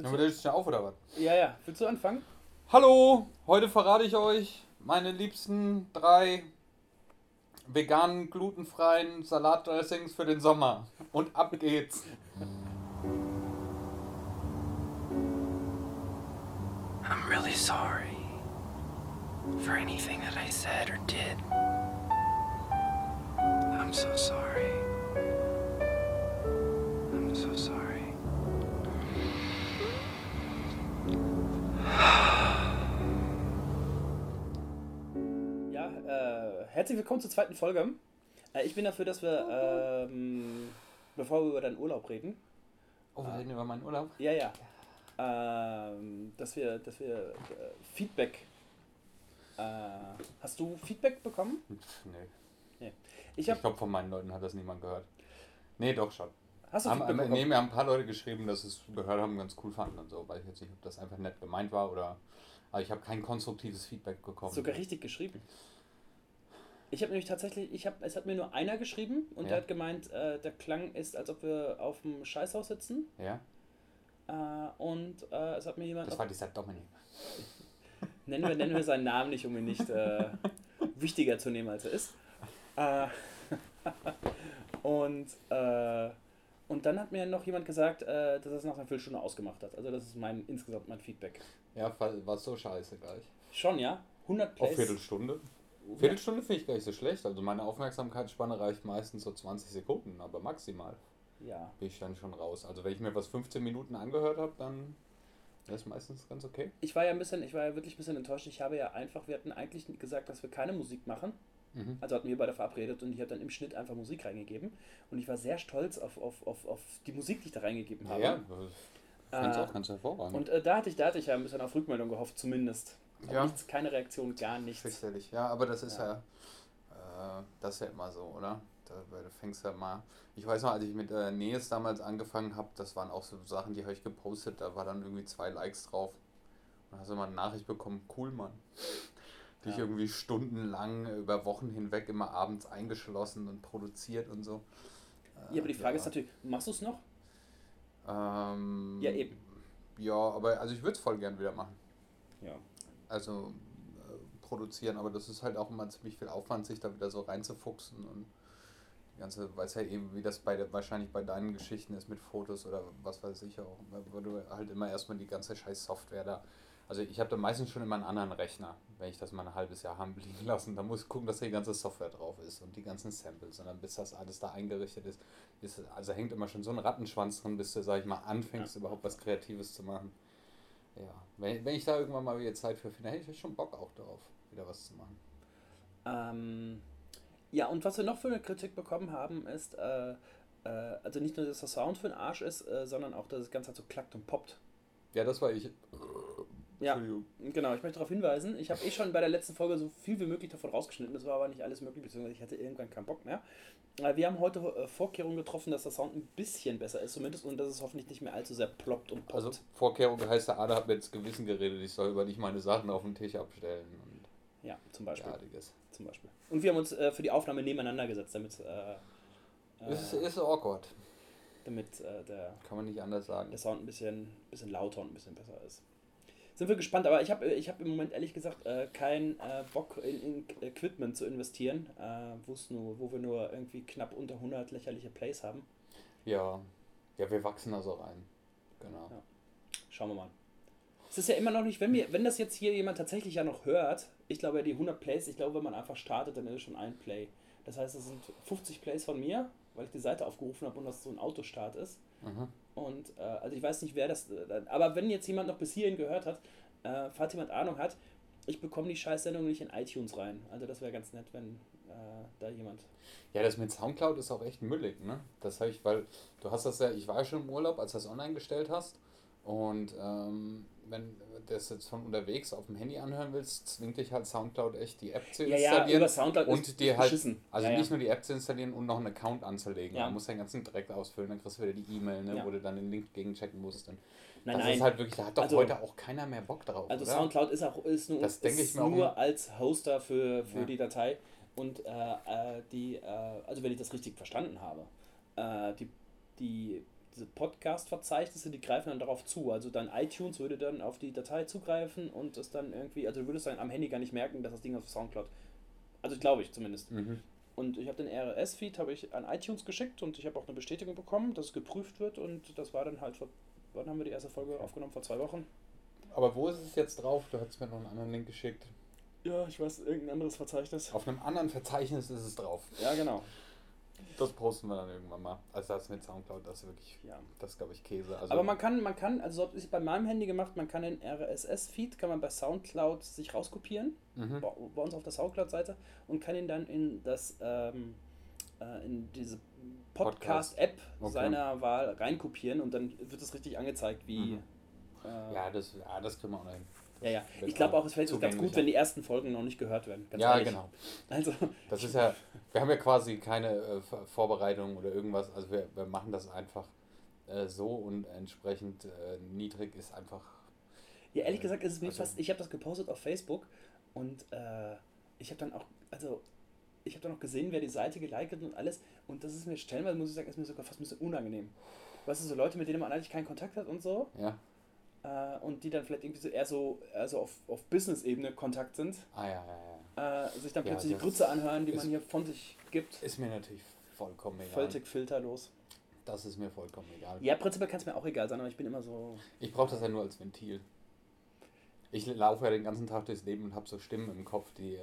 Willst du, schon auf oder was? Ja, ja. Willst du anfangen? Hallo, heute verrate ich euch meine liebsten drei veganen, glutenfreien Salatdressings für den Sommer. Und ab geht's. I'm really sorry for anything that I said or did. I'm so sorry. I'm so sorry. Herzlich willkommen zur zweiten Folge. Äh, ich bin dafür, dass wir, ähm, bevor wir über deinen Urlaub reden, Oh, wir reden über meinen Urlaub. ja, ja, ähm, dass wir, dass wir äh, Feedback, äh, hast du Feedback bekommen? Pff, nee. Nee. Ich, Ich glaube, von meinen Leuten hat das niemand gehört. Nee, doch schon. hast du Haben, Feedback nee, bekommen? mir haben ein paar Leute geschrieben, dass sie es gehört haben, ganz cool fanden und so. Weiß ich jetzt nicht, ob das einfach nett gemeint war oder. Aber ich habe kein konstruktives Feedback bekommen. Sogar richtig geschrieben. Ich habe nämlich tatsächlich, ich hab, es hat mir nur einer geschrieben und Ja. der hat gemeint, äh, der Klang ist, als ob wir auf dem Scheißhaus sitzen. Ja, Äh, und äh, es hat mir jemand. das war dieser Dominik. Nennen wir, nennen wir seinen Namen nicht, um ihn nicht äh, wichtiger zu nehmen, als er ist. Äh, und, äh, und dann hat mir noch jemand gesagt, äh, dass er es nach einer Viertelstunde ausgemacht hat. Also das ist mein insgesamt mein Feedback. Ja, war, so scheiße gleich. Schon, ja? 100 Auf Plays. Viertelstunde. Viertelstunde finde ich gar nicht so schlecht. Also meine Aufmerksamkeitsspanne reicht meistens so 20 Sekunden, aber maximal Ja. bin ich dann schon raus. Also wenn ich mir was 15 Minuten angehört habe, dann ist meistens ganz okay. Ich war ja ein bisschen, ich war ja wirklich ein bisschen enttäuscht. Ich habe ja einfach, wir hatten eigentlich gesagt, dass wir keine Musik machen. Mhm. Also hatten wir beide verabredet und ich habe dann im Schnitt einfach Musik reingegeben. Und ich war sehr stolz auf, auf, auf, auf die Musik, die ich da reingegeben habe. Ja, es Äh, auch ganz hervorragend. Und äh, da, hatte ich, da hatte ich ja ein bisschen auf Rückmeldung gehofft, zumindest. Ja. Nichts, keine Reaktion, gar nichts. Fürchterlich. Ja, aber das ist Ja. ja, äh, das ist ja immer so, oder? Da, weil du fängst ja mal. Ich weiß noch, als ich mit äh, Nees damals angefangen habe, das waren auch so Sachen, die habe ich gepostet, da war dann irgendwie zwei Likes drauf. Und dann hast du mal eine Nachricht bekommen, cool Mann. Dich Ja. irgendwie stundenlang über Wochen hinweg immer abends eingeschlossen und produziert und so. Äh, Ja, aber die Frage ja. ist natürlich, machst du es noch? Ähm, Ja, eben. Ja, aber also ich würde es voll gern wieder machen. Ja. Also äh, produzieren, aber das ist halt auch immer ziemlich viel Aufwand, sich da wieder so reinzufuchsen und die ganze, weiß ja eben, wie das bei der, wahrscheinlich bei deinen Geschichten ist mit Fotos oder was weiß ich auch, wo du halt immer erstmal die ganze scheiß Software da, also ich habe da meistens schon immer einen anderen Rechner, wenn ich das mal ein halbes Jahr haben liegen lassen, da muss ich gucken, dass da die ganze Software drauf ist und die ganzen Samples und dann bis das alles da eingerichtet ist, ist also hängt immer schon so ein Rattenschwanz drin, bis du, sag ich mal, anfängst überhaupt was Kreatives zu machen. Ja, wenn, wenn ich da irgendwann mal wieder Zeit für finde, hätte ich schon Bock auch darauf, wieder was zu machen. Ähm, ja, und was wir noch für eine Kritik bekommen haben, ist, äh, äh, also nicht nur, dass der Sound für den Arsch ist, äh, sondern auch, dass das Ganze halt so klackt und poppt. Ja, das war ich. Ja, genau, ich möchte darauf hinweisen, ich habe eh schon bei der letzten Folge so viel wie möglich davon rausgeschnitten, das war aber nicht alles möglich, beziehungsweise ich hatte irgendwann keinen Bock mehr. Äh, Wir haben heute äh, Vorkehrungen getroffen, dass der Sound ein bisschen besser ist, zumindest, und dass es hoffentlich nicht mehr allzu sehr ploppt und poppt. Also Vorkehrung heißt, der Ader hat mir ins Gewissen geredet, ich soll über nicht meine Sachen auf den Tisch abstellen und ja, zum Beispiel. derartiges. Zum Beispiel. Und wir haben uns äh, für die Aufnahme nebeneinander gesetzt, damit, äh, Ist, äh, ist awkward, damit der, kann man nicht anders sagen. der Sound ein bisschen, bisschen lauter und ein bisschen besser ist. Sind wir gespannt, aber ich habe ich hab im Moment ehrlich gesagt äh, keinen äh, Bock in, in Equipment zu investieren, äh, nur, wo wir nur irgendwie knapp unter 100 lächerliche Plays haben. Ja, ja, wir wachsen da so rein. Genau. Ja. Schauen wir mal. Es ist ja immer noch nicht, wenn, wir, wenn das jetzt hier jemand tatsächlich ja noch hört, ich glaube, die 100 Plays, ich glaube, wenn man einfach startet, dann ist es schon ein Play. Das heißt, es sind 50 Plays von mir, weil ich die Seite aufgerufen habe und das so ein Autostart ist. Mhm. Und äh, also ich weiß nicht, wer das. Äh, aber wenn jetzt jemand noch bis hierhin gehört hat, äh, falls jemand Ahnung hat, ich bekomme die Scheißsendung nicht in iTunes rein. Also das wäre ganz nett, wenn äh, da jemand. Ja, das mit Soundcloud ist auch echt müllig, ne? Das habe ich, weil du hast das ja, ich war ja schon im Urlaub, als du das online gestellt hast. Und ähm, wenn du das jetzt von unterwegs auf dem Handy anhören willst, zwingt dich halt Soundcloud echt die App zu Ja, installieren. ja, über Soundcloud und ist, dir halt, beschissen. also ja, nicht ja. nur die App zu installieren und noch einen Account anzulegen. Ja. Du musst den ganzen direkt ausfüllen, dann kriegst du wieder die E-Mail, ne, Ja. wo du dann den Link gegenchecken musst. Und Nein, das nein. ist halt wirklich, da hat doch Also- heute auch keiner mehr Bock drauf, Also oder? Soundcloud ist auch ist nur, Das ist nur als Hoster für, für Ja. die Datei und äh, äh, die, äh, also wenn ich das richtig verstanden habe, äh, die, die, diese Podcast-Verzeichnisse, die greifen dann darauf zu. Also dein iTunes würde dann auf die Datei zugreifen und es dann irgendwie, also du würdest dann am Handy gar nicht merken, dass das Ding auf Soundcloud. Also glaube ich zumindest. Mhm. Und ich habe den RSS-Feed habe ich an iTunes geschickt und ich habe auch eine Bestätigung bekommen, dass es geprüft wird und das war dann halt vor, wann haben wir die erste Folge aufgenommen? Vor zwei Wochen. Aber wo ist es jetzt drauf? Du hast mir noch einen anderen Link geschickt. Ja, ich weiß, irgendein anderes Verzeichnis. Auf einem anderen Verzeichnis ist es drauf. Ja, genau. Das posten wir dann irgendwann mal. Also das mit Soundcloud, das ist wirklich, Ja. das glaube ich Käse. Also Aber man kann, man kann, also so habe ich bei meinem Handy gemacht, man kann den RSS-Feed, kann man bei Soundcloud sich rauskopieren, Mhm. bei, bei uns auf der Soundcloud-Seite und kann ihn dann in das, ähm, äh, in diese Podcast-App Okay. seiner Wahl reinkopieren und dann wird es richtig angezeigt, wie. Mhm. Äh, Ja, das, ja, das kriegen wir auch noch hin. Ja, ja. Ich glaube auch es fällt uns ganz gut, wenn die ersten Folgen noch nicht gehört werden. Ganz Ja, ehrlich. genau. Also, Das ist ja, wir haben ja quasi keine äh, Vor- Vorbereitung oder irgendwas. Also wir, wir machen das einfach äh, so und entsprechend äh, niedrig ist einfach. Ja, ehrlich gesagt ist es mir Also- fast. Ich habe das gepostet auf Facebook und äh, ich habe dann auch, also ich habe dann auch gesehen, wer die Seite geliked und alles. Und das ist mir stellenweise, muss ich sagen, ist mir sogar fast ein bisschen unangenehm. Weißt du, so Leute, mit denen man eigentlich keinen Kontakt hat und so. Ja. Äh, und die dann vielleicht irgendwie so eher so, eher so auf, auf Business-Ebene Kontakt sind. Ah ja, ja, ja. Äh, sich dann plötzlich die das Grütze anhören, die man hier von sich gibt. Ist mir natürlich vollkommen egal. Völlig filterlos. Das ist mir vollkommen egal. Ja, prinzipiell kann es mir auch egal sein, aber ich bin immer so. Ich brauche das ja nur als Ventil. Ich laufe ja den ganzen Tag durchs Leben und habe so Stimmen im Kopf, die äh,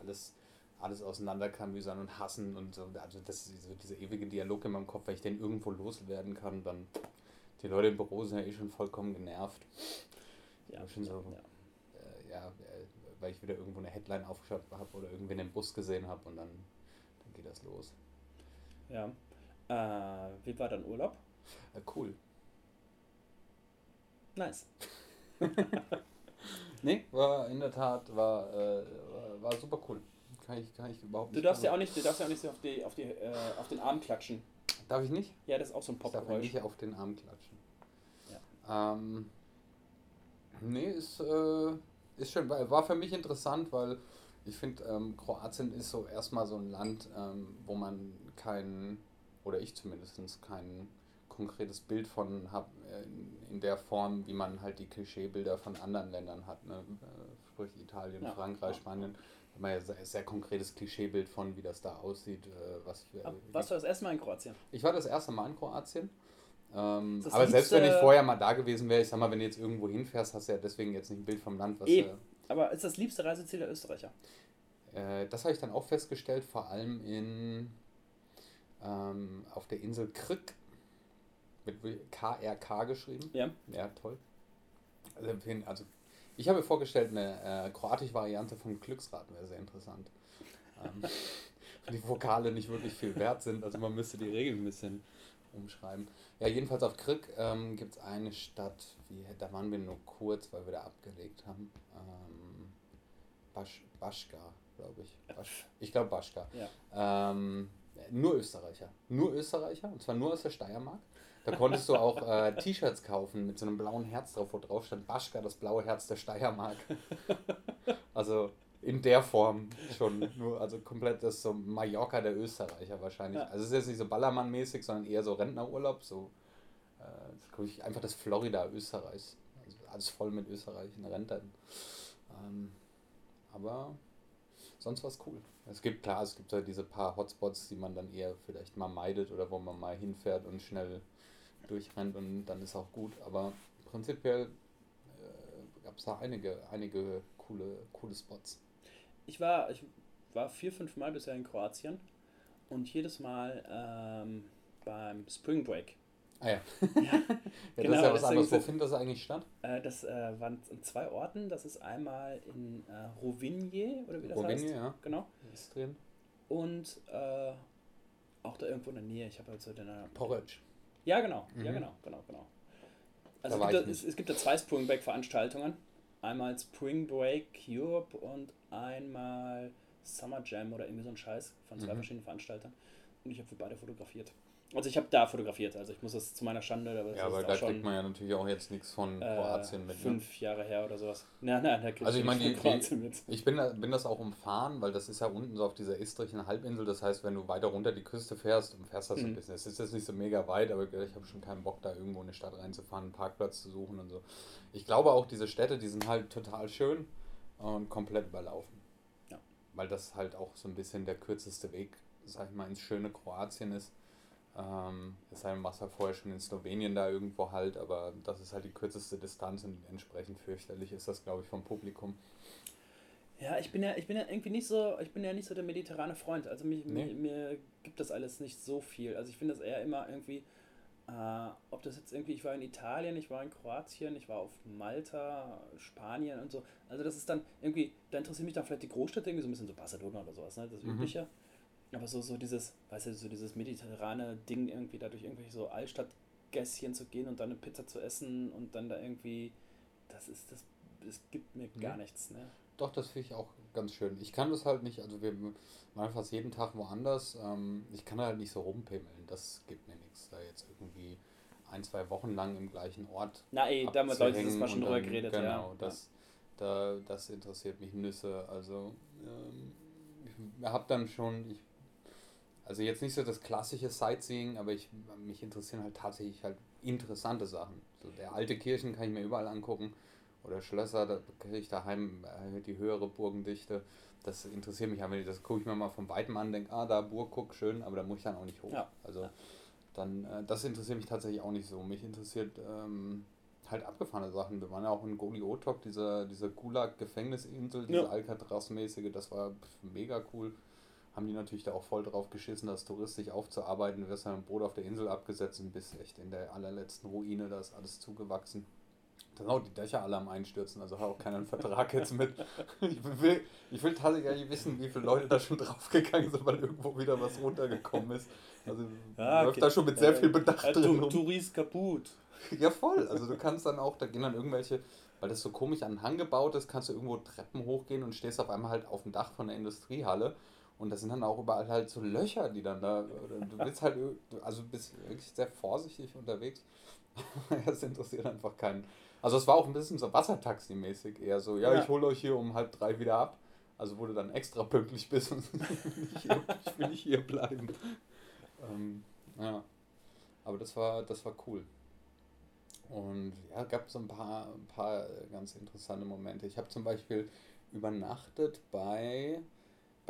alles, alles auseinanderklamüsern und hassen und so. Also das ist so dieser ewige Dialog in meinem Kopf, wenn ich den irgendwo loswerden kann, dann die Leute im Büro sind ja eh schon vollkommen genervt. Ja, schon so. ja. Äh, ja, äh, weil ich wieder irgendwo eine Headline aufgeschaut habe oder irgendwen im Bus gesehen habe und dann, dann geht das los. ja. Äh, wie war dein Urlaub? Äh, cool. Nice. Nee, war in der Tat, war, äh, war, war super cool. Kann ich, kann ich überhaupt Du nicht darfst ja auch nicht, du darfst ja auch nicht so auf, die, auf, die, äh, auf den Arm klatschen. Darf ich nicht? Ja, das ist auch so ein Ich darf Popgeräusch. nicht auf den Arm klatschen. Ähm, nee, ist, äh, ist schön. War war für mich interessant, weil ich finde, ähm, Kroatien ist so erstmal so ein Land, ähm, wo man kein, oder ich zumindest kein konkretes Bild von habe, in, in der Form, wie man halt die Klischeebilder von anderen Ländern hat. Ne? Äh, sprich Italien, Ja. Frankreich, Spanien. Da man ja sehr, sehr konkretes Klischeebild von, wie das da aussieht. Äh, was für, Ab- Warst du das erste Mal in Kroatien? ich war das erste Mal in Kroatien. Ähm, aber selbst wenn ich liebste- vorher mal da gewesen wäre, ich sag mal, wenn du jetzt irgendwo hinfährst, hast du ja deswegen jetzt nicht ein Bild vom Land. Was, Eben. Aber ist das liebste Reiseziel der Österreicher? äh, äh, das habe ich dann auch festgestellt, vor allem in ähm, auf der Insel Krk. Mit KRK geschrieben. Ja. Ja, toll. Also, also ich habe mir vorgestellt, eine äh, kroatische Variante vom Glücksrad wäre sehr interessant. Ähm, die Vokale nicht wirklich viel wert sind, also man müsste die Regeln ein bisschen umschreiben. Ja, jedenfalls auf Krk ähm, gibt es eine Stadt, wie, da waren wir nur kurz, weil wir da abgelegt haben. Ähm, Basch, Baschka, glaube ich. Basch, ich glaube Baschka. Ja. Ähm, nur Österreicher. Nur Österreicher, und zwar nur aus der Steiermark. Da konntest du auch äh, T-Shirts kaufen mit so einem blauen Herz drauf, wo drauf stand Baschka, das blaue Herz der Steiermark. Also in der Form schon. Nur, also komplett das so Mallorca der Österreicher wahrscheinlich. Ja. Also es ist jetzt nicht so Ballermann-mäßig, sondern eher so Rentnerurlaub, so äh, einfach das Florida Österreichs. Also alles voll mit österreichischen Rentern. Ähm, aber sonst war es cool. Es gibt klar, es gibt halt diese paar Hotspots, die man dann eher vielleicht mal meidet oder wo man mal hinfährt und schnell durchrennt und dann ist auch gut. Aber prinzipiell äh, gab es da einige, einige coole, coole Spots. Ich war, ich war vier, fünf Mal bisher in Kroatien und jedes Mal ähm, beim Spring Break. Ah ja. Ja, Ja, das Genau, ist ja was deswegen anderes. Wo findet das eigentlich statt? äh, das äh, waren in zwei Orten. Das ist einmal in äh, Rovinje oder wie das Rovinje, heißt. ja. Genau. Ist drin. Und äh, auch da irgendwo in der Nähe. Ich habe halt so den. Porridge. Ja, genau. Ja, Mhm. genau, genau, genau. Also Da es gibt, da, es, es gibt da zwei Spring Break Veranstaltungen. Einmal Spring Break Europe und einmal Summer Jam oder irgendwie so ein Scheiß von zwei Mhm. verschiedenen Veranstaltern. Und ich habe für beide fotografiert. Also ich habe da fotografiert, also ich muss das zu meiner Schande, aber das Ja, aber da schon kriegt man ja natürlich auch jetzt nichts von äh, Kroatien mit. Ne? fünf Jahre her oder sowas. Nein, nein, da kriegt Also ich meine, die, Kroatien mit. ich bin, da- bin das auch umfahren, weil das ist ja unten so auf dieser istrischen Halbinsel. Das heißt, wenn du weiter runter die Küste fährst und fährst das so ein Mhm. bisschen. Es ist jetzt nicht so mega weit, aber ich habe schon keinen Bock, da irgendwo in eine Stadt reinzufahren, einen Parkplatz zu suchen und so. Ich glaube auch, diese Städte, die sind halt total schön und komplett überlaufen. Ja. Weil das halt auch so ein bisschen der kürzeste Weg, sag ich mal, ins schöne Kroatien ist. Ähm, es sei denn, warst ja vorher schon in Slowenien da irgendwo halt, aber das ist halt die kürzeste Distanz und entsprechend fürchterlich ist das, glaube ich, vom Publikum. Ja, ich bin ja, ich bin ja irgendwie nicht so, ich bin ja nicht so der mediterrane Freund. Also mich, Nee. mir, mir gibt das alles nicht so viel. Also ich finde das eher immer irgendwie, äh, ob das jetzt irgendwie, ich war in Italien, ich war in Kroatien, ich war auf Malta, Spanien und so. Also das ist dann irgendwie, da interessiert mich dann vielleicht die Großstädte irgendwie so ein bisschen so Barcelona oder sowas, ne? Das Mhm. Aber so, so dieses, weißt du, so dieses mediterrane Ding irgendwie, da durch irgendwelche so Altstadtgässchen zu gehen und dann eine Pizza zu essen und dann da irgendwie, das ist, das, das gibt mir gar Nee. nichts, ne? Doch, das finde ich auch ganz schön. Ich kann das halt nicht, also wir waren fast jeden Tag woanders. Ähm, ich kann halt nicht so rumpimmeln. Das gibt mir nichts. Da jetzt irgendwie ein, zwei Wochen lang im gleichen Ort. Na ey, damals Leute, das mal schon drüber geredet, Genau, ja. das, da, das interessiert mich Nüsse. Also ähm, ich habe dann schon, ich, also jetzt nicht so das klassische Sightseeing, aber ich, mich interessieren halt tatsächlich halt interessante Sachen. So der alte Kirchen kann ich mir überall angucken. Oder Schlösser, da kriege ich daheim äh, die höhere Burgendichte. Das interessiert mich nicht. Das gucke ich mir mal von weitem an, denke, ah, da Burg, guck, schön, aber da muss ich dann auch nicht hoch. Ja. Also dann, äh, das interessiert mich tatsächlich auch nicht so. Mich interessiert ähm, halt abgefahrene Sachen. Wir waren ja auch in Goliotok, dieser, dieser Gulag-Gefängnisinsel, diese Ja. Alcatraz-mäßige, das war mega cool. Haben die natürlich da auch voll drauf geschissen, das touristisch aufzuarbeiten. Du wirst dann im Boot auf der Insel abgesetzt und bist echt in der allerletzten Ruine, da ist alles zugewachsen. Da sind auch die Dächer alle am Einstürzen, also hat auch keiner einen Vertrag jetzt mit. Ich will, ich will tatsächlich wissen, wie viele Leute da schon draufgegangen sind, weil irgendwo wieder was runtergekommen ist. Also läuft okay. da schon mit sehr viel Bedacht Äh, drin Tu- rum. Touris kaputt. Ja, voll. Also du kannst dann auch, da gehen dann irgendwelche, weil das so komisch an den Hang gebaut ist, kannst du irgendwo Treppen hochgehen und stehst auf einmal halt auf dem Dach von der Industriehalle. Und da sind dann auch überall halt so Löcher, die dann da. Du bist halt, du- also bist wirklich sehr vorsichtig unterwegs. Das interessiert einfach keinen. Also es war auch ein bisschen so Wassertaxi-mäßig eher so, ja, Ja. ich hole euch hier um halb drei wieder ab. Also wo du dann extra pünktlich bist und ich, will nicht hier, ich will nicht hier bleiben. Ähm, ja. Aber das war, das war cool. Und ja, gab so ein paar, ein paar ganz interessante Momente. Ich habe zum Beispiel übernachtet bei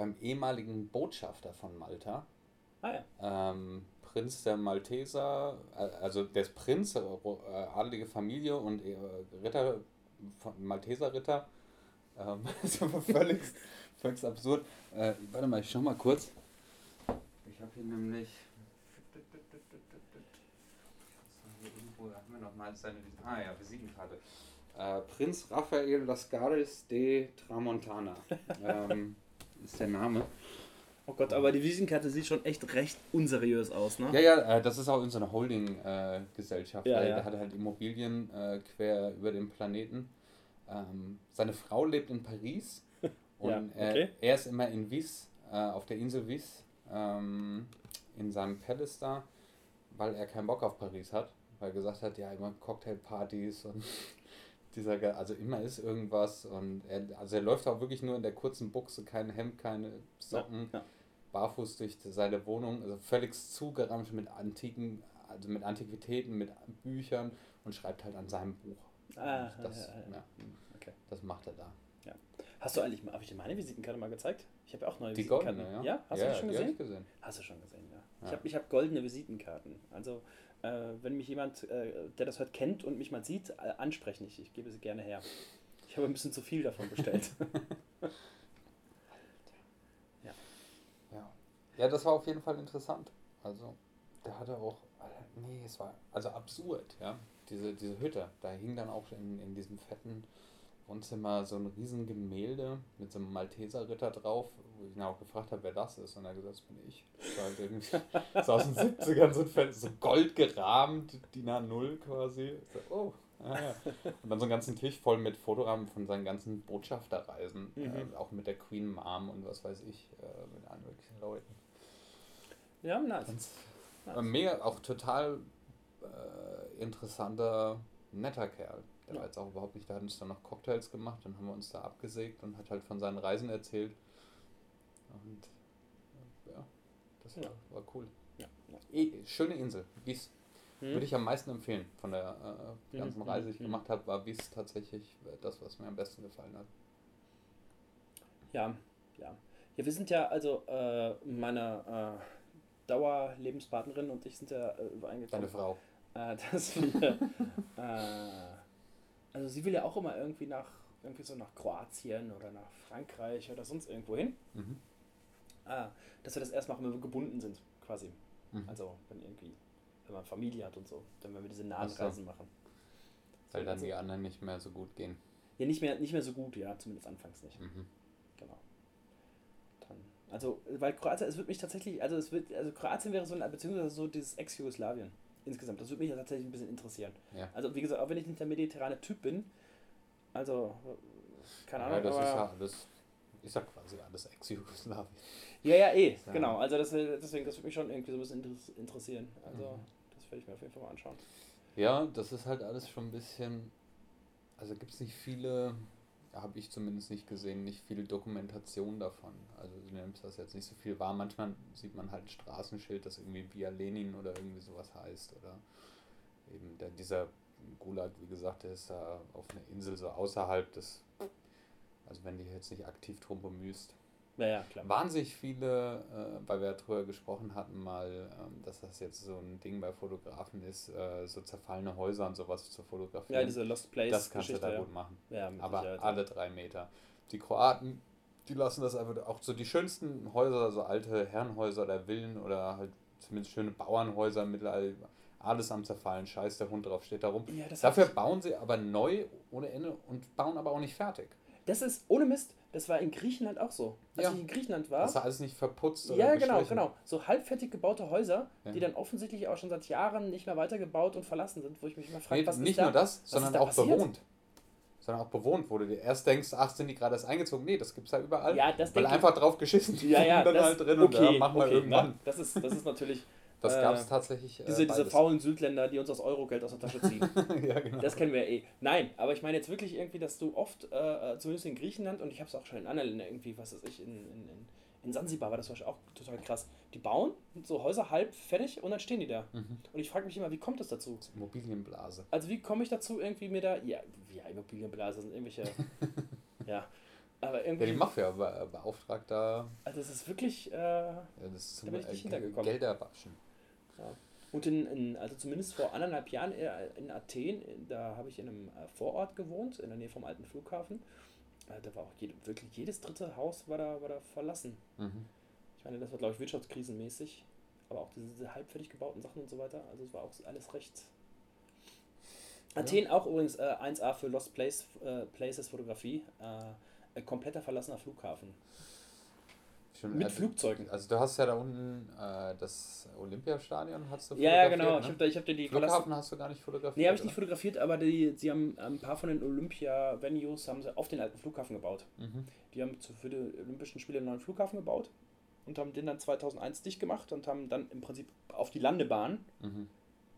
beim ehemaligen Botschafter von Malta, Ah ja. ähm, Prinz der Malteser, äh, also der ist Prinz, äh, äh, adelige Familie und äh, Ritter, von Malteser Ritter. Ähm, das ist aber völlig, völlig absurd. Äh, warte mal, ich schau mal kurz. Ich habe hier nämlich. Irgendwo haben wir noch mal seine ah, ja, Visitenkarte. Äh, Prinz Raphael Lascaris de Tramontana ähm, ist der Name. Oh Gott, aber die Visitenkarte sieht schon echt recht unseriös aus, ne? Ja, ja, äh, das ist auch in so einer Holding-Gesellschaft. Ja, der, ja. der hat halt Immobilien äh, quer über den Planeten. Ähm, seine Frau lebt in Paris und Ja, er, okay. er ist immer in Vis, äh, auf der Insel Vis, ähm, in seinem Palace da, weil er keinen Bock auf Paris hat. Weil er gesagt hat, ja, immer Cocktailpartys und dieser, also immer ist irgendwas und er, also er läuft auch wirklich nur in der kurzen Buchse, kein Hemd, keine Socken Ja, ja. barfuß durch seine Wohnung, also völlig zugerammt mit antiken, also mit Antiquitäten, mit Büchern und schreibt halt an seinem Buch. Ah, das, ja, ja, Okay. das macht er da. Hast du eigentlich mal, habe ich dir meine Visitenkarte mal gezeigt? Ich habe auch neue Die Visitenkarten. goldene, ja? Ja, hast du die schon gesehen? ich gesehen. Hast du schon gesehen, ja. Ich habe ich hab goldene Visitenkarten. Also, wenn mich jemand, äh, der das hört, kennt und mich mal sieht, äh, ansprechen. Ich, ich gebe sie gerne her. Ich habe ein bisschen zu viel davon bestellt. Ja. ja, das war auf jeden Fall interessant. Also, der hatte auch, nee, es war also absurd, ja. Diese, diese Hütte, da hing dann auch in, in diesem fetten Wohnzimmer so ein riesen Gemälde mit so einem Malteser-Ritter drauf, wo ich ihn auch gefragt habe, wer das ist. Und er hat gesagt, das bin ich. Das war halt irgendwie war aus den 70ern so, ein so gold gerahmt, DIN A0 quasi. So, oh, ah, ja. Und dann so einen ganzen Tisch voll mit Fotorahmen von seinen ganzen Botschafterreisen, Mhm. äh, auch mit der Queen Mom und was weiß ich, äh, mit allen möglichen Leuten. ja, nice. Ganz, Ein mega, auch total äh, interessanter, netter Kerl. Der war jetzt auch überhaupt nicht, der hat uns dann noch Cocktails gemacht, dann haben wir uns da abgesägt und hat halt von seinen Reisen erzählt. Und äh, ja, das war, Ja. war cool. Ja. Eh, schöne Insel. Wies Hm? würde ich am meisten empfehlen von der äh, Mhm, ganzen Reise, die ich mhm, gemacht habe, war Wies tatsächlich äh, das, was mir am besten gefallen hat. Ja, ja. Ja, wir sind ja, also äh, meine äh, Dauerlebenspartnerin und ich sind ja äh, übereingekommen. Deine Frau. Äh, dass wir, äh, also sie will ja auch immer irgendwie nach, irgendwie so nach Kroatien oder nach Frankreich oder sonst irgendwo hin. Mhm. Ah, dass wir das erst machen, wenn wir gebunden sind, quasi. Mhm. Also wenn irgendwie, wenn man Familie hat und so, dann wenn wir diese nahen so. Reisen machen. Weil dann also- die anderen nicht mehr so gut gehen. Ja, nicht mehr, nicht mehr so gut, ja, zumindest anfangs nicht. Mhm. Genau. Dann, also, weil Kroatien, es wird mich tatsächlich, also es wird, also Kroatien wäre so ein, beziehungsweise so dieses Ex-Jugoslawien insgesamt. Das würde mich ja tatsächlich ein bisschen interessieren. Ja. Also wie gesagt, auch wenn ich nicht der mediterrane Typ bin, also keine Ja, Ahnung, das aber, ist ja alles, ist ja quasi alles Ex-Jugoslawien. Ja, ja, eh, Ja. genau. Also das, deswegen, das würde mich schon irgendwie so ein bisschen interess- interessieren. Also Mhm. das werde ich mir auf jeden Fall mal anschauen. Ja, das ist halt alles schon ein bisschen. Also gibt es nicht viele, habe ich zumindest nicht gesehen, nicht viel Dokumentation davon. Also du nimmst das jetzt nicht so viel wahr. Manchmal sieht man halt ein Straßenschild, das irgendwie Via Lenin oder irgendwie sowas heißt. Oder eben der, dieser Gulag, wie gesagt, der ist da auf einer Insel so außerhalb des. Also wenn du jetzt nicht aktiv drum bemühst. Ja, ja, klar. Wahnsinnig viele, äh, weil wir ja drüber gesprochen hatten, mal, ähm, dass das jetzt so ein Ding bei Fotografen ist, äh, so zerfallene Häuser und sowas zu fotografieren. Ja, diese Lost Place das kannst du Geschichte. da ja. gut machen. Ja, Aber Sicherheit. alle drei Meter. Die Kroaten, die lassen das einfach auch so die schönsten Häuser, so alte Herrenhäuser oder Villen oder halt zumindest schöne Bauernhäuser mittlerweile. Alles am Zerfallen, scheiß der Hund drauf, steht da rum. Ja, das Dafür bauen sie aber neu ohne Ende und bauen aber auch nicht fertig. Das ist ohne Mist, das war in Griechenland auch so. Als Ja. ich in Griechenland war. Das ist alles nicht verputzt oder Ja, genau, genau. So halbfertig gebaute Häuser, Ja. die dann offensichtlich auch schon seit Jahren nicht mehr weitergebaut und verlassen sind, wo ich mich immer frage, Nee, was nicht ist da? nur das, was sondern da auch passiert? bewohnt. Sondern auch bewohnt, wo du dir erst denkst, ach, sind die gerade erst eingezogen? Nee, das gibt's ja überall. Ja, das weil einfach drauf geschissen, die Ja, ja, dann das, halt drin okay, und ja, machen wir okay, irgendwann. Na, das, ist, das ist natürlich Das äh, gab es tatsächlich. Äh, diese, diese faulen Südländer, die uns das Eurogeld aus der Tasche ziehen. ja, genau. Das kennen wir ja eh. Nein, aber ich meine jetzt wirklich irgendwie, dass du oft, äh, zumindest in Griechenland, und ich habe es auch schon in anderen Ländern irgendwie, was weiß ich, in, in, in, in Sansibar war das zum Beispiel auch total krass. Die bauen so Häuser halb fertig und dann stehen die da. Mhm. Und ich frage mich immer, wie kommt das dazu? Immobilienblase. Also wie komme ich dazu, irgendwie mir da, ja, ja Immobilienblase sind irgendwelche, ja, aber Ja, irgendwie, die Mafia be beauftragt da, also es ist wirklich, äh, ja, das ist Da bin ich nicht äh, hintergekommen. Gelder waschen. Und in, in, also zumindest vor anderthalb Jahren äh, in Athen, in- da habe ich in einem äh, Vorort gewohnt, in der Nähe vom alten Flughafen. Äh, Da war auch jede, wirklich jedes dritte Haus war da, war da verlassen. Mhm. Ich meine, das war, glaube ich, wirtschaftskrisenmäßig. Aber auch diese, diese halbfertig gebauten Sachen und so weiter. Also es war auch alles recht. Athen auch übrigens äh, 1A für Lost Place, äh, Places Fotografie. Äh, kompletter verlassener Flughafen. Schon, Mit also, Flugzeugen. Also du hast ja da unten äh, das Olympiastadion, hast du Ja, ja, genau. Ne? Ich habe da, ich hab dir die Flughafen hast du gar nicht fotografiert. Nee, habe ich nicht fotografiert, aber die, sie haben ein paar von den Olympia-Venues haben sie auf den alten Flughafen gebaut. Mhm. Die haben für die Olympischen Spiele einen neuen Flughafen gebaut und haben den dann 2001 dicht gemacht und haben dann im Prinzip auf die Landebahn, Mhm.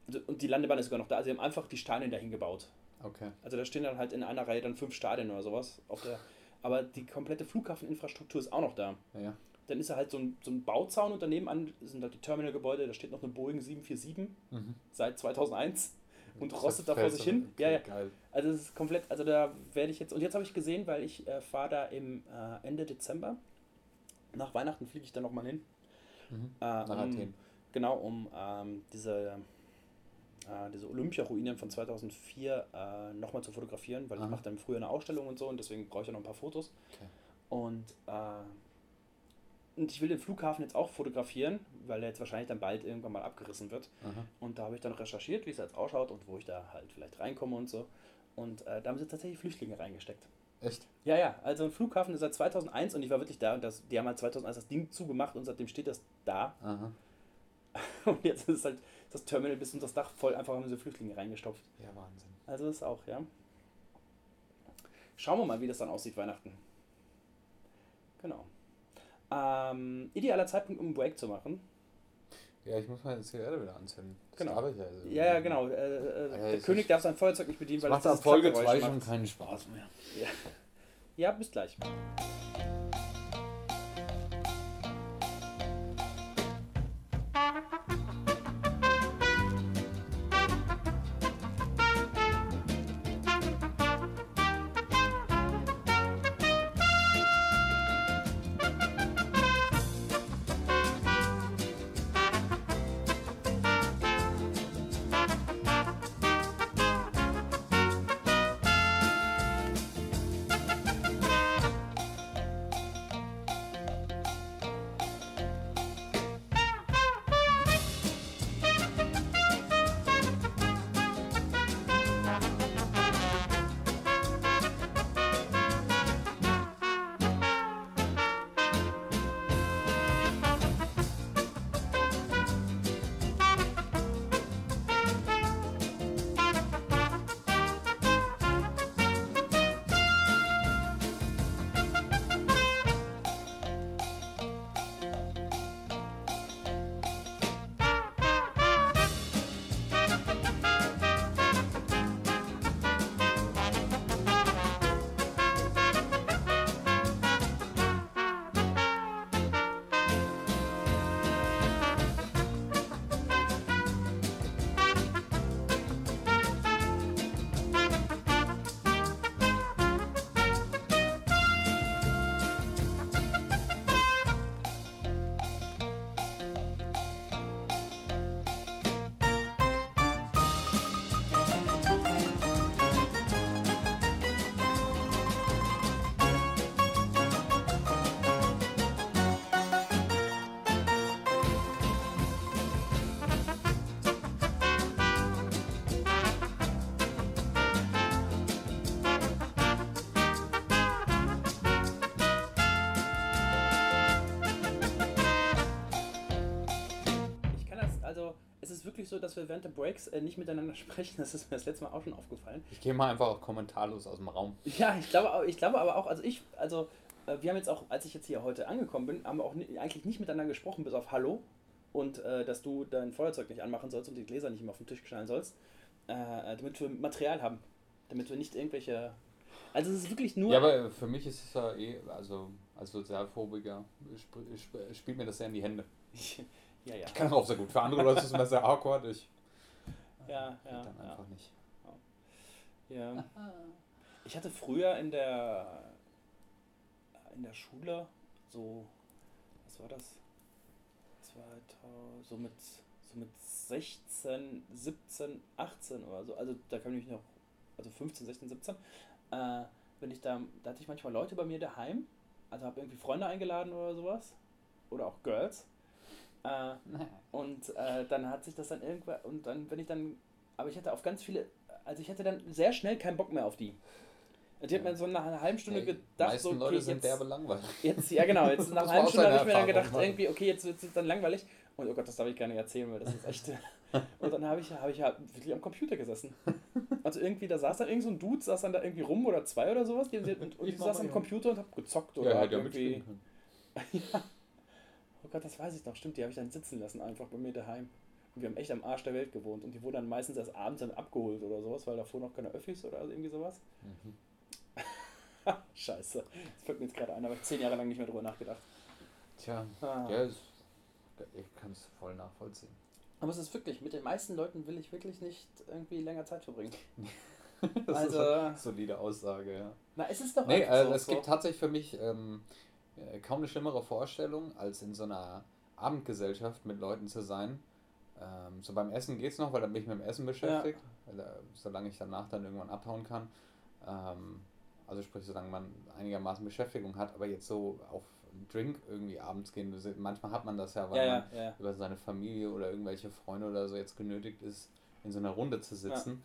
also- und die Landebahn ist sogar noch da, sie haben einfach die Steine dahin gebaut. Okay. Also da stehen dann halt in einer Reihe dann fünf Stadien oder sowas. Auf der, aber die komplette Flughafeninfrastruktur ist auch noch da. Ja, ja. Dann ist da halt so ein, so ein Bauzaun und daneben an sind halt die Terminalgebäude, da steht noch eine Boeing 747 Mhm. seit 2001 und Das rostet da vor sich hin. Ja, ja. Geil. Also es ist komplett, also da werde ich jetzt, und jetzt habe ich gesehen, weil ich äh, fahre da im äh, Ende Dezember, nach Weihnachten fliege ich da nochmal hin. Mhm. Äh, Nach Athen. Genau, um ähm, diese, äh, diese Olympia-Ruinen von 2004 äh, nochmal zu fotografieren, weil Aha. ich mache dann früher eine Ausstellung und so und deswegen brauche ich ja noch ein paar Fotos. Okay. Und, äh, und ich will den Flughafen jetzt auch fotografieren, weil der jetzt wahrscheinlich dann bald irgendwann mal abgerissen wird. Aha. Und da habe ich dann recherchiert, wie es jetzt ausschaut und wo ich da halt vielleicht reinkomme und so. Und äh, da haben sie tatsächlich Flüchtlinge reingesteckt. Echt? Ja, ja, also ein Flughafen ist seit 2001 und ich war wirklich da und das, die haben halt 2001 das Ding zugemacht und seitdem steht das da. Aha. Und jetzt ist halt das Terminal bis unter das Dach voll, einfach haben sie Flüchtlinge reingestopft. Ja, Wahnsinn. Also das auch, ja. Schauen wir mal, wie das dann aussieht, Weihnachten. Genau. Ähm, idealer Zeitpunkt, um einen Break zu machen. Ja, ich muss meine Zigarette wieder anzünden. Das Genau. darf ich ja. Also. Ja, ja, genau. Äh, äh, Ja, der König darf sein Feuerzeug nicht bedienen, Das weil macht es ab dieses Folge Klappgeräusch 2 schon macht. keinen Spaß mehr. Ja, bis gleich. Wirklich so, dass wir während der Breaks äh, nicht miteinander sprechen. Das ist mir das letzte Mal auch schon aufgefallen. Ich gehe mal einfach auch kommentarlos aus dem Raum. Ja, ich glaube, au- ich glaube aber auch, also ich, also äh, wir haben jetzt auch, als ich jetzt hier heute angekommen bin, haben wir auch eigentlich nicht miteinander gesprochen, bis auf Hallo und äh, dass du dein Feuerzeug nicht anmachen sollst und die Gläser nicht mehr auf den Tisch knallen sollst, äh, damit wir Material haben, damit wir nicht irgendwelche, also es ist wirklich nur, Ja, aber für mich ist es ja eh, also als Sozialphobiker sp sp spielt mir das sehr in die Hände. ja, ja, Ich kann auch sehr gut. Für andere Leute ist es immer sehr awkward. Ich ja, geht ja, dann ja, einfach nicht. ja. Ich hatte früher in der in der Schule so, was war das? 2000, so mit, so mit 16, 17, 18 oder so, also da kann ich mich noch, also 15, 16, 17, äh, wenn ich da, da hatte ich manchmal Leute bei mir daheim, also habe irgendwie Freunde eingeladen oder sowas, oder auch Girls, äh, und äh, dann hat sich das dann irgendwann, und dann, wenn ich dann, aber ich hatte auf ganz viele, also ich hatte dann sehr schnell keinen Bock mehr auf die. Und die hat mir so nach einer halben Stunde Die gedacht, so, okay, Leute sind jetzt, derbe langweilig. Jetzt, ja genau, jetzt nach einer halben Stunde habe ich mir dann gedacht, Mann. irgendwie, okay, jetzt wird es dann langweilig. Und oh Gott, das darf ich gar nicht erzählen, weil das ist echt. Und dann habe ich, hab ich ja wirklich am Computer gesessen. Also irgendwie, da saß dann irgend so ein Dude, saß dann da irgendwie rum oder zwei oder sowas. Und, und Ich ich saß am ja. Computer und hab gezockt oder Ja, hab hätte ja irgendwie. mitspielen können. ja. Oh Gott, das weiß ich noch. Stimmt, die habe ich dann sitzen lassen, einfach bei mir daheim. Und wir haben echt am Arsch der Welt gewohnt. Und die wurden dann meistens erst abends dann abgeholt oder sowas, weil davor noch keine Öffis oder irgendwie sowas. Mhm. Scheiße. Das fällt mir jetzt gerade ein, aber ich zehn Jahre lang nicht mehr drüber nachgedacht. Tja, Ah. ja, ist, ich kann es voll nachvollziehen. Aber es ist wirklich, mit den meisten Leuten will ich wirklich nicht irgendwie länger Zeit verbringen. Das Also- ist eine solide Aussage, ja. Na, es ist doch Nee, also so, es gibt so. tatsächlich für mich ähm, äh, kaum eine schlimmere Vorstellung, als in so einer Abendgesellschaft mit Leuten zu sein. Ähm, so beim Essen geht's noch, weil dann bin ich mit dem Essen beschäftigt, äh, solange ich danach dann irgendwann abhauen kann. Ähm, also sprich, solange man einigermaßen Beschäftigung hat, aber jetzt so auf einen Drink irgendwie abends gehen, manchmal hat man das ja, weil Ja, man ja, ja. über seine Familie oder irgendwelche Freunde oder so jetzt genötigt ist, in so einer Runde zu sitzen,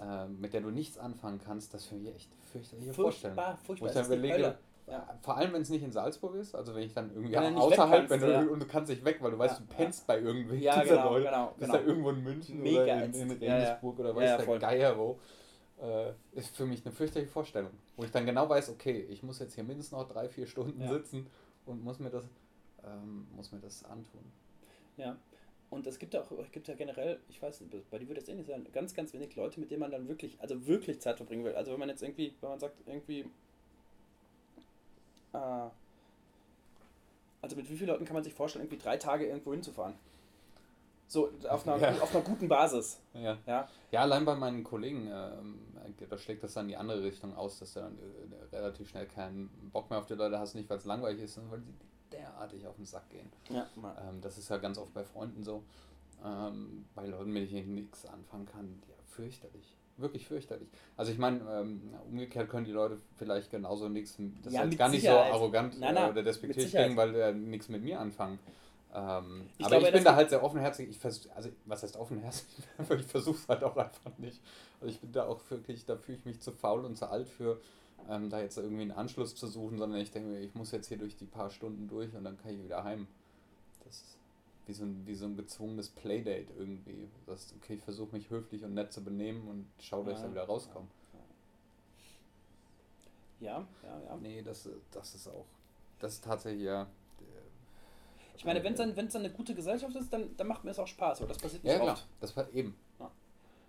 äh, mit der du nichts anfangen kannst, das für mich echt fürchterliche Vorstellung. Furchtbar, Wo furchtbar. ich dann überlege. Ja, vor allem wenn es nicht in Salzburg ist, also wenn ich dann irgendwie Wenn nicht außerhalb, wenn du ja. und du kannst nicht weg, weil du weißt, Ja, du pennst bei irgendwelchen Ja, dieser genau, Leute. genau, Ist genau. da irgendwo in München Mega oder in, in. Ja, ja. Regensburg oder Ja, weiß ja, der voll. Geier wo. Äh, ist für mich eine fürchterliche Vorstellung. Wo ich dann genau weiß, okay, ich muss jetzt hier mindestens noch drei, vier Stunden Ja. sitzen und muss mir das, ähm, muss mir das antun. Ja. Und es gibt ja auch, es gibt ja generell, ich weiß, bei dir wird das ähnlich sein, ganz, ganz wenig Leute, mit denen man dann wirklich, also wirklich Zeit verbringen will. Also wenn man jetzt irgendwie, wenn man sagt, irgendwie, äh, also mit wie vielen Leuten kann man sich vorstellen, irgendwie drei Tage irgendwo hinzufahren? So, auf einer, Ja. auf einer guten Basis. Ja. Ja, Ja, allein bei meinen Kollegen, ähm, da schlägt das dann in die andere Richtung aus, dass du dann äh, relativ schnell keinen Bock mehr auf die Leute hast, nicht weil es langweilig ist, sondern weil die derartig auf den Sack gehen. ja, Ähm, das ist ja ganz oft bei Freunden so. Ähm, bei Leuten, mit denen ich nichts anfangen kann, ja, fürchterlich. Wirklich fürchterlich. Also ich meine, ähm, umgekehrt können die Leute vielleicht genauso nichts, das Ja, ist jetzt gar nicht Sicherheit. so arrogant Nein, äh, nein, oder mit despektierlich klingen, weil äh, nichts mit mir anfangen. Ähm, Ich aber glaube, ich bin da halt sehr offenherzig. Ich vers also was heißt offenherzig? ich versuche es halt auch einfach nicht. Also ich bin da auch wirklich, da fühle ich mich zu faul und zu alt für, ähm, da jetzt irgendwie einen Anschluss zu suchen, sondern ich denke mir, ich muss jetzt hier durch die paar Stunden durch und dann kann ich wieder heim. Wie so ein, wie so ein gezwungenes Playdate irgendwie. Das ist, okay, ich versuche mich höflich und nett zu benehmen und schau, dass ich Ja. da wieder rauskomme. ja, ja, ja. Nee, das, das ist auch, das ist tatsächlich ja. Ich meine, wenn es dann, wenn's dann eine gute Gesellschaft ist, dann, dann macht mir es auch Spaß. So, das passiert nicht Ja, oft. das war eben. Ja.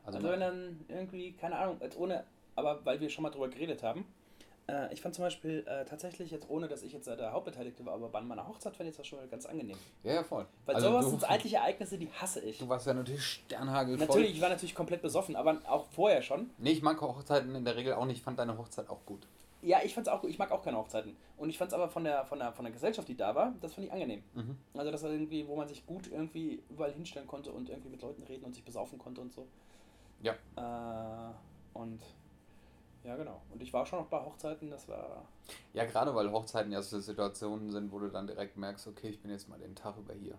Also, Also, wenn dann irgendwie, keine Ahnung, als ohne, aber weil wir schon mal drüber geredet haben, äh, ich fand zum Beispiel äh, tatsächlich jetzt, ohne dass ich jetzt äh, der Hauptbeteiligte war, aber bei meiner Hochzeit fand ich das schon mal ganz angenehm. ja, ja, voll. Weil Also sowas sind alltägliche Ereignisse, die hasse ich. Du warst ja natürlich sternhagelvoll. Natürlich, ich war natürlich komplett besoffen, aber auch vorher schon. Nee, ich mag Hochzeiten in der Regel auch nicht. Ich fand deine Hochzeit auch gut. Ja, ich fand's auch gut. Ich mag auch keine Hochzeiten. Und ich fand's aber von der, von der, von der Gesellschaft, die da war, das fand ich angenehm. Mhm. Also das war irgendwie, wo man sich gut irgendwie überall hinstellen konnte und irgendwie mit Leuten reden und sich besaufen konnte und so. Ja. Äh, und ja, genau. Und ich war schon noch bei Hochzeiten, das war. Ja, gerade weil Hochzeiten ja so Situationen sind, wo du dann direkt merkst, okay, ich bin jetzt mal den Tag über hier.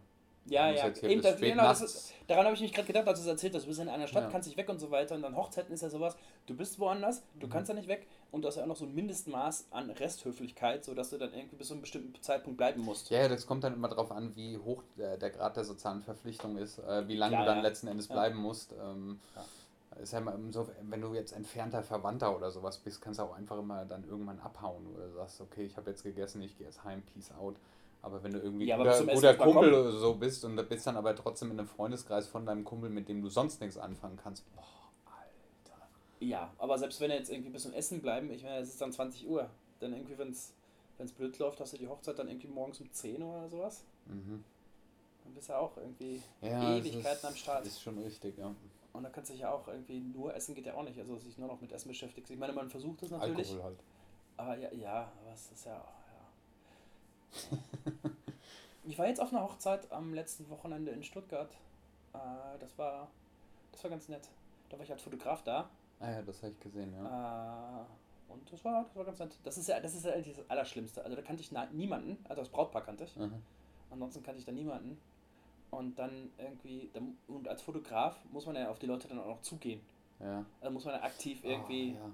Ja, ja, eben, das, genau, das ist, daran habe ich mich gerade gedacht, als du es erzählt hast. Du bist in einer Stadt, Ja. kannst nicht weg und so weiter. Und dann Hochzeiten ist ja sowas, du bist woanders, du Mhm. kannst da nicht weg und du hast ja auch noch so ein Mindestmaß an Resthöflichkeit, sodass du dann irgendwie bis zu einem bestimmten Zeitpunkt bleiben musst. Ja, ja, das kommt dann immer darauf an, wie hoch der, der Grad der sozialen Verpflichtung ist, äh, wie lange Klar, du dann ja. letzten Endes bleiben musst. Ähm, Ja. Ist ja immer so, wenn du jetzt entfernter Verwandter oder sowas bist, kannst du auch einfach immer dann irgendwann abhauen oder sagst, okay, ich habe jetzt gegessen, ich gehe jetzt heim, peace out. Aber wenn du irgendwie Ja, guter, guter Kumpel kommen. oder so bist und da bist dann aber trotzdem in einem Freundeskreis von deinem Kumpel, mit dem du sonst nichts anfangen kannst, boah, Alter. Ja, aber selbst wenn jetzt irgendwie bis zum Essen bleiben, ich meine, es ist dann 20 Uhr. Dann irgendwie, wenn es blöd läuft, hast du die Hochzeit dann irgendwie morgens um 10 Uhr oder sowas. Mhm. Dann bist du auch irgendwie Ja, Ewigkeiten am Start. Ist schon richtig, ja. Und da kannst du dich ja auch irgendwie nur essen geht ja auch nicht. Also sich nur noch mit Essen beschäftigst. Ich meine, man versucht es natürlich. Alkohol halt. Aber ja, ja, aber es ist ja. ja. ich war jetzt auf einer Hochzeit am letzten Wochenende in Stuttgart. Äh, das war. Das war ganz nett. Da war ich als Fotograf da. Ah ja, das habe ich gesehen, ja. Äh, und das war, das war ganz nett. Das ist ja, das ist ja eigentlich das Allerschlimmste. Also da kannte ich niemanden, also das Brautpaar kannte ich. Mhm. Ansonsten kannte ich da niemanden. Und dann irgendwie, dann, und als Fotograf muss man ja auf die Leute dann auch noch zugehen. Ja. Also muss man ja aktiv irgendwie. Oh, ja.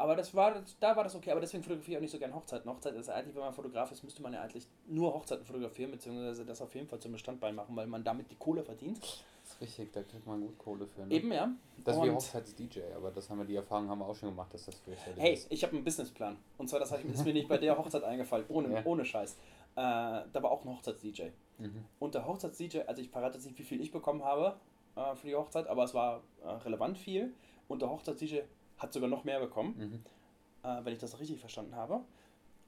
Aber das war, das, da war das okay. Aber deswegen fotografiere ich auch nicht so gerne Hochzeiten. Hochzeit ist eigentlich, wenn man Fotograf ist, müsste man ja eigentlich nur Hochzeiten fotografieren, beziehungsweise das auf jeden Fall zum Bestandbein machen, weil man damit die Kohle verdient. Das ist richtig, da kriegt man gut Kohle für. Ne? Eben, ja. Das ist wie Hochzeits-DJ, aber das haben wir, die Erfahrung haben wir auch schon gemacht, dass das fürchterlich Hey, ist. ich habe einen Businessplan. Und zwar, das ist mir nicht bei der Hochzeit eingefallen, ohne, Ja. ohne Scheiß. Äh, da war auch ein Hochzeits-DJ. Mhm. Und der Hochzeits-DJ, also ich verrate jetzt nicht, wie viel ich bekommen habe äh, für die Hochzeit, aber es war äh, relevant viel. Und der Hochzeits-DJ hat sogar noch mehr bekommen, Mhm. äh, wenn ich das richtig verstanden habe.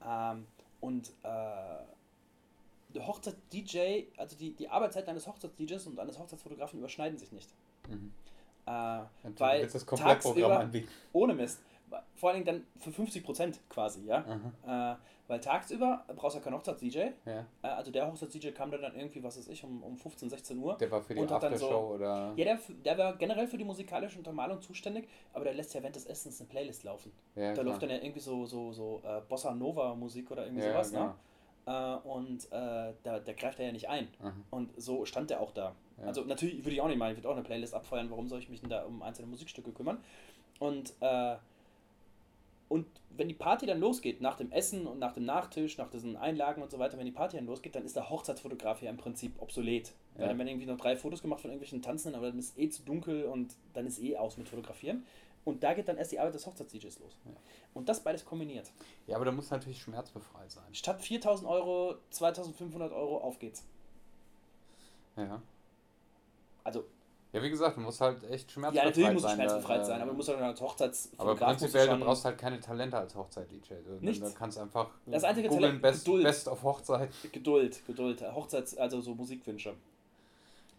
Ähm, und äh, der Hochzeits-DJ, also die, die Arbeitszeiten eines Hochzeits-DJs und eines Hochzeitsfotografen überschneiden sich nicht. Mhm. Äh, weil das Komplettprogramm anbieten. ohne Mist. Vor allen Dingen dann für 50 Prozent quasi, ja. Äh, weil tagsüber brauchst du ja keinen Hochzeits-DJ. Ja. Äh, also der Hochzeits-DJ kam dann, dann irgendwie, was weiß ich, um, um 15, 16 Uhr. Der war für die dann so- Aftershow oder. Ja, der, der war generell für die musikalische Untermalung zuständig, aber der lässt ja während des Essens eine Playlist laufen. Ja, da klar. läuft dann ja irgendwie so, so, so äh, Bossa Nova Musik oder irgendwie Ja, sowas, genau. ne? Und äh, da, der greift er ja nicht ein. Aha. Und so stand der auch da. Also natürlich würde ich auch nicht machen, ich würde auch eine Playlist abfeuern, warum soll ich mich denn da um einzelne Musikstücke kümmern? Und, äh, und wenn die Party dann losgeht, nach dem Essen und nach dem Nachtisch, nach diesen Einlagen und so weiter, wenn die Party dann losgeht, dann ist der Hochzeitsfotograf ja im Prinzip obsolet. Weil Ja. dann werden irgendwie noch drei Fotos gemacht von irgendwelchen Tanzenden, aber dann ist eh zu dunkel und dann ist eh aus mit Fotografieren. Und da geht dann erst die Arbeit des Hochzeits-DJs los. Ja. Und das beides kombiniert. Ja, aber da muss natürlich schmerzbefreit sein. Statt 4000 Euro, 2500 Euro, auf geht's. Ja. Also, Ja, wie gesagt, du musst halt echt schmerzbefreit ja, natürlich muss sein. schmerzbefreit da, sein, äh, aber du musst dann als Aber Hochzeitsfotograf musst prinzipiell, du schon- brauchst halt keine Talente als Hochzeit-DJ. Du, Nichts. du kannst einfach Das einzige Talent- Best, Geduld. Best of Hochzeit. Geduld, Geduld, Hochzeits-, also so Musikwünsche.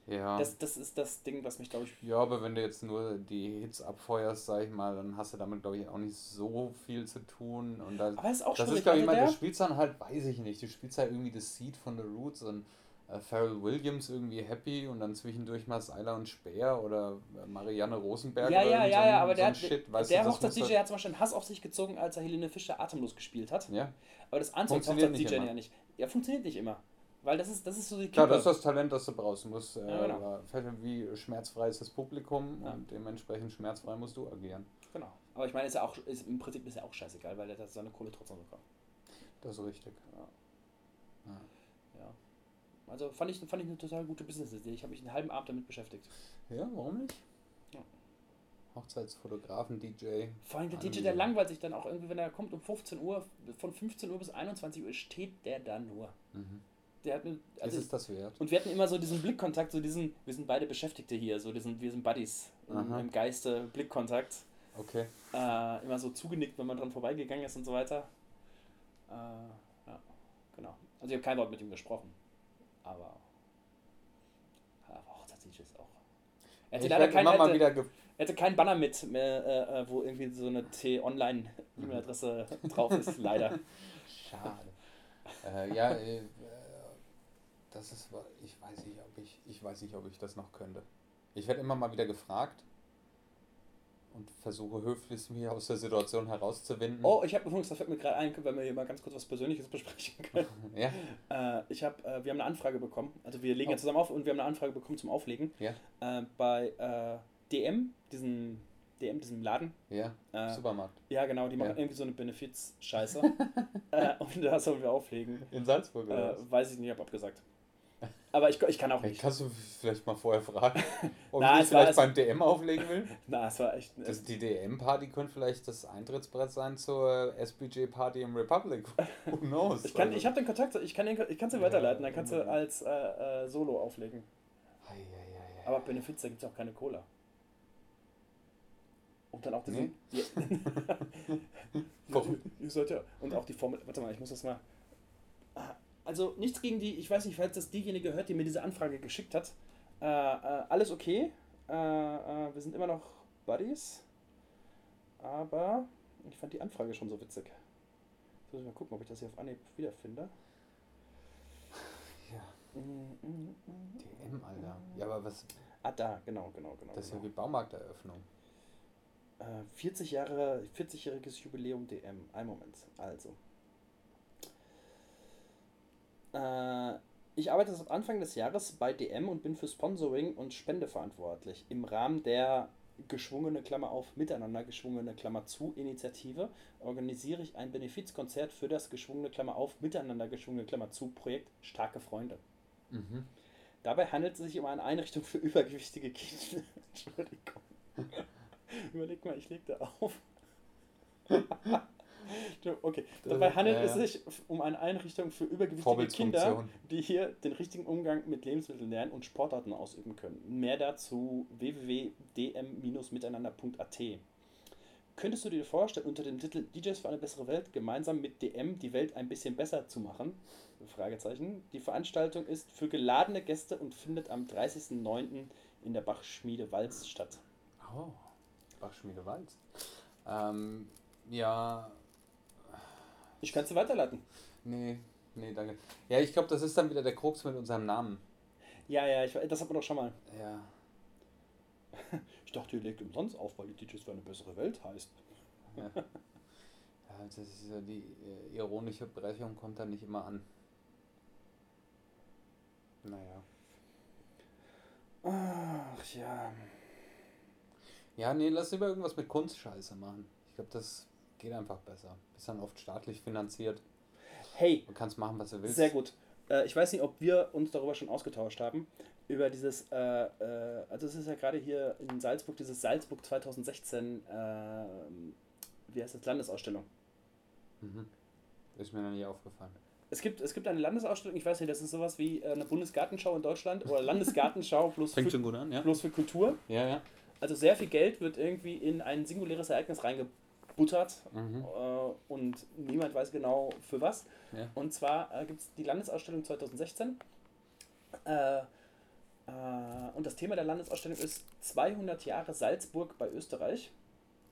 Ja. Das, das ist das Ding, was mich, glaube ich, ja, aber wenn du jetzt nur die Hits abfeuerst, sag ich mal, dann hast du damit, glaube ich, auch nicht so viel zu tun. Und da, aber es ist auch das ist, glaube ich, mal, der- du spielst dann halt, weiß ich nicht, du spielst halt irgendwie das Seed von The Roots und äh, Pharrell Williams irgendwie happy und dann zwischendurch mal Seiler und Speer oder äh, Marianne Rosenberg Ja, oder ja, ja, so ja, aber so der, hat- Shit, der muss Hochzeits-DJ halt- hat zum Beispiel einen Hass auf sich gezogen, als er Helene Fischer atemlos gespielt hat. Ja, Aber das Anzug Funktioniert nicht Hochzeits-DJ immer. ja nicht. Ja, funktioniert nicht immer. Weil das ist, das ist so die klar, Kippe. das ist das Talent, das du brauchst. Du musst, äh, Ja, genau. äh, wie schmerzfrei ist das Publikum Ja. und dementsprechend schmerzfrei musst du agieren. Genau. Aber ich meine, ist ja auch, ist, im Prinzip ist ja auch scheißegal, weil der hat seine Kohle trotzdem bekommen. Das ist richtig. Ja. Also fand ich, fand ich eine total gute Business-Idee. Ich habe mich einen halben Abend damit beschäftigt. Ja, warum nicht? Ja. Hochzeitsfotografen, DJ. Vor allem der Irgendwie DJ, der langweilt sich dann auch irgendwie, wenn er kommt um 15 Uhr, von 15 Uhr bis 21 Uhr steht der da nur. Mhm. Der hat eine, also ist es das wert? Und wir hatten immer so diesen Blickkontakt, so diesen, wir sind beide Beschäftigte hier, so diesen, wir sind Buddies im, im Geiste, Blickkontakt. Okay. Äh, immer so zugenickt, wenn man dran vorbeigegangen ist und so weiter. Äh, ja, genau. Also ich habe kein Wort mit ihm gesprochen. Aber, aber Hochzeits-DJ ist auch. Er hatte Ich leider kein, hätte, wieder er hatte keinen Banner mit, mehr, äh, äh, wo irgendwie so eine T-Online-E-Mail-Adresse drauf ist, leider. Schade. äh, ja, äh, äh, das ist, ich weiß nicht, ob ich, ich weiß nicht, ob ich das noch könnte. Ich werde immer mal wieder gefragt und versuche höflich mich aus der Situation herauszuwinden. Oh, ich habe übrigens, das fällt mir gerade ein, wenn wir hier mal ganz kurz was Persönliches besprechen können. Ja, Äh, ich hab, äh, wir haben eine Anfrage bekommen. Also wir legen Oh. ja zusammen auf und wir haben eine Anfrage bekommen zum Auflegen. ja, Äh, bei äh, DM, diesen DM, diesem Laden. ja, Äh, Supermarkt. ja, genau, die machen Ja. irgendwie so eine Benefiz-Scheiße. äh, und da sollen wir auflegen. In Salzburg oder weiß ich nicht, ich habe abgesagt. Aber ich, ich kann auch Hey, nicht. Kannst du vielleicht mal vorher fragen, ob Na, ich vielleicht beim DM auflegen will? Na, es war echt. Das, die DM-Party könnte vielleicht das Eintrittsbrett sein zur SBJ-Party im Republic. Who knows? ich kann, Also- ich habe den Kontakt, ich kann den, ich kann sie Ja, weiterleiten, dann kannst du als äh, äh, Solo auflegen. Ei, ei, ei. Aber Benefiz, da gibt es auch keine Cola. Und dann auch diesen. Nee? Die, Warum? Ihr seid ja. Und auch die Formel. Warte mal, ich muss das mal. Also nichts gegen die. Ich weiß nicht, falls das diejenige hört, die mir diese Anfrage geschickt hat. Äh, äh, alles okay. Äh, äh, wir sind immer noch Buddies. Aber ich fand die Anfrage schon so witzig. Jetzt muss ich mal gucken, ob ich das hier auf Anhieb wiederfinde. Ja, Mm, mm, mm. DM, Alter. Ja, aber was? Ah, da, genau, genau, genau. Das ist ja genau. wie Baumarkteröffnung. Äh, 40 Jahre, 40-jähriges Jubiläum DM. Ein Moment. Also. Äh, ich arbeite seit Anfang des Jahres bei DM und bin für Sponsoring und Spende verantwortlich. Im Rahmen der geschwungene Klammer auf Miteinander geschwungene Klammer zu Initiative organisiere ich ein Benefizkonzert für das geschwungene Klammer auf Miteinander geschwungene Klammer zu Projekt Starke Freunde. Mhm. Dabei handelt es sich um eine Einrichtung für übergewichtige Kinder. Entschuldigung. Überleg mal, ich leg da auf. okay, dabei Das- handelt ja, es sich um eine Einrichtung für übergewichtige Kinder, die hier den richtigen Umgang mit Lebensmitteln lernen und Sportarten ausüben können. Mehr dazu www.dm-miteinander.at. Könntest du dir vorstellen, unter dem Titel DJs für eine bessere Welt gemeinsam mit DM die Welt ein bisschen besser zu machen? Fragezeichen. Die Veranstaltung ist für geladene Gäste und findet am 30.09. in der Bachschmiede Walz statt. Oh, Bachschmiede Walz. Ähm, ja, Ich kann sie weiterleiten. nee, nee, danke. Ja, ich glaube, das ist dann wieder der Krux mit unserem Namen. Ja, ja, ich, das hat man doch schon mal. Ja. Ich dachte, ihr legt umsonst auf, weil die DJs für eine bessere Welt heißt. Ja, ja das ist ja die äh, ironische Brechung kommt dann nicht immer an. Naja. Ach ja. Ja, nee, lass lieber irgendwas mit Kunstscheiße machen. Ich glaube, das geht einfach besser. Ist dann oft staatlich finanziert. Hey, Du kannst machen, was du willst. Sehr gut. Äh, ich weiß nicht, ob wir uns darüber schon ausgetauscht haben. Über dieses, äh, äh, also es ist ja gerade hier in Salzburg, dieses Salzburg 2016, äh, wie heißt das, Landesausstellung. Mhm. Ist mir noch nie aufgefallen. es gibt, es gibt eine Landesausstellung, ich weiß nicht, das ist sowas wie äh, eine Bundesgartenschau in Deutschland oder Landesgartenschau plus, Fängt für, schon gut an, ja? plus für Kultur. Ja, ja. Also sehr viel Geld wird irgendwie in ein singuläres Ereignis reingebuttert Mhm. äh, und niemand weiß genau für was. Ja. Und zwar äh, gibt es die Landesausstellung 2016. Äh, äh, und das Thema der Landesausstellung ist 200 Jahre Salzburg bei Österreich,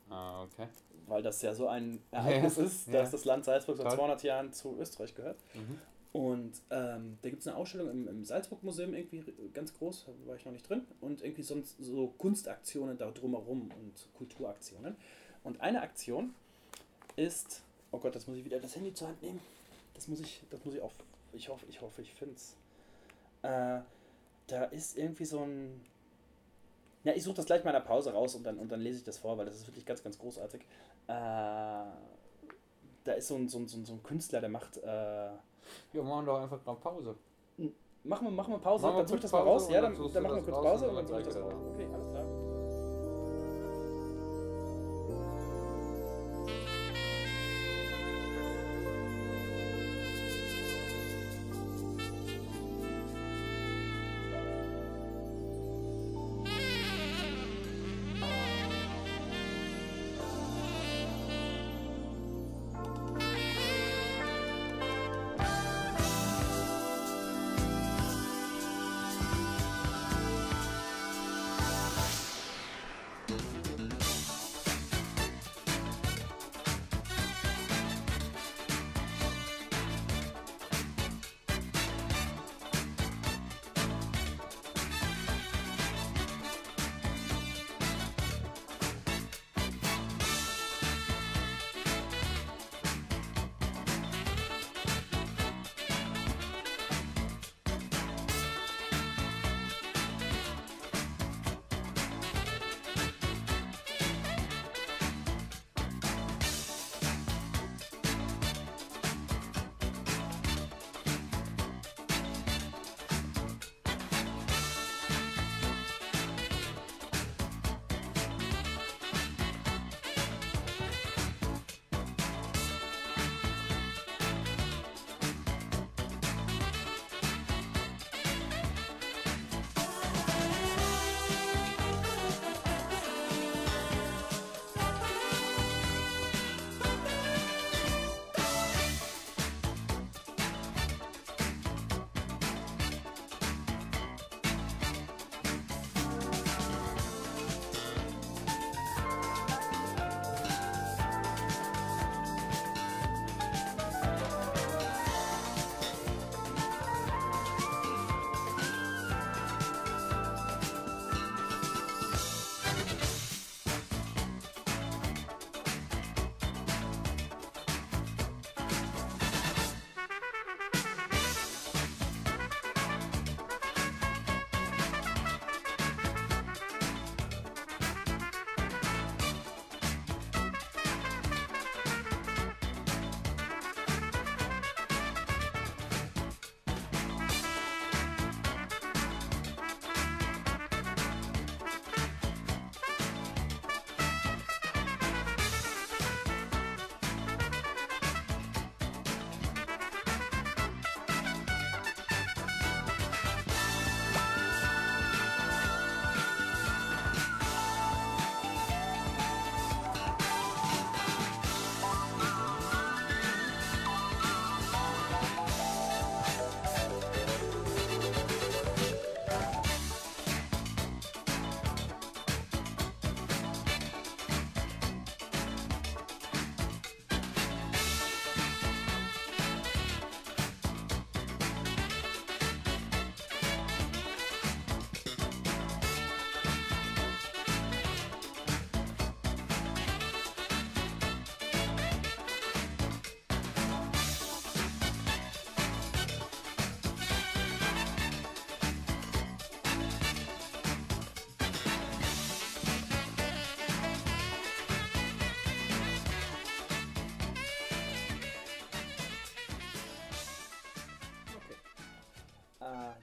Ah, okay. weil das ja so ein Ereignis Ja, ist, ja. dass das Land Salzburg seit Toll. 200 Jahren zu Österreich gehört. Mhm. Und ähm, da gibt es eine Ausstellung im, im Salzburg-Museum, irgendwie ganz groß, da war ich noch nicht drin. Und irgendwie sonst so Kunstaktionen da drumherum und Kulturaktionen. Und eine Aktion ist, oh Gott, das muss ich wieder das Handy zur Hand nehmen. Das muss ich, das muss ich auch, ich hoffe, ich hoffe, ich finde es. Äh, da ist irgendwie so ein, ja, ich suche das gleich mal in der Pause raus und dann, und dann lese ich das vor, weil das ist wirklich ganz, ganz großartig. Äh, da ist so ein, so ein, so ein, Künstler, der macht, äh, Ja, machen doch einfach gerade Pause. Machen wir, machen wir Pause, Machen wir dann suche ich das mal raus. Ja, dann dann, machen wir kurz Pause und dann suche ich das raus. Okay, alles klar.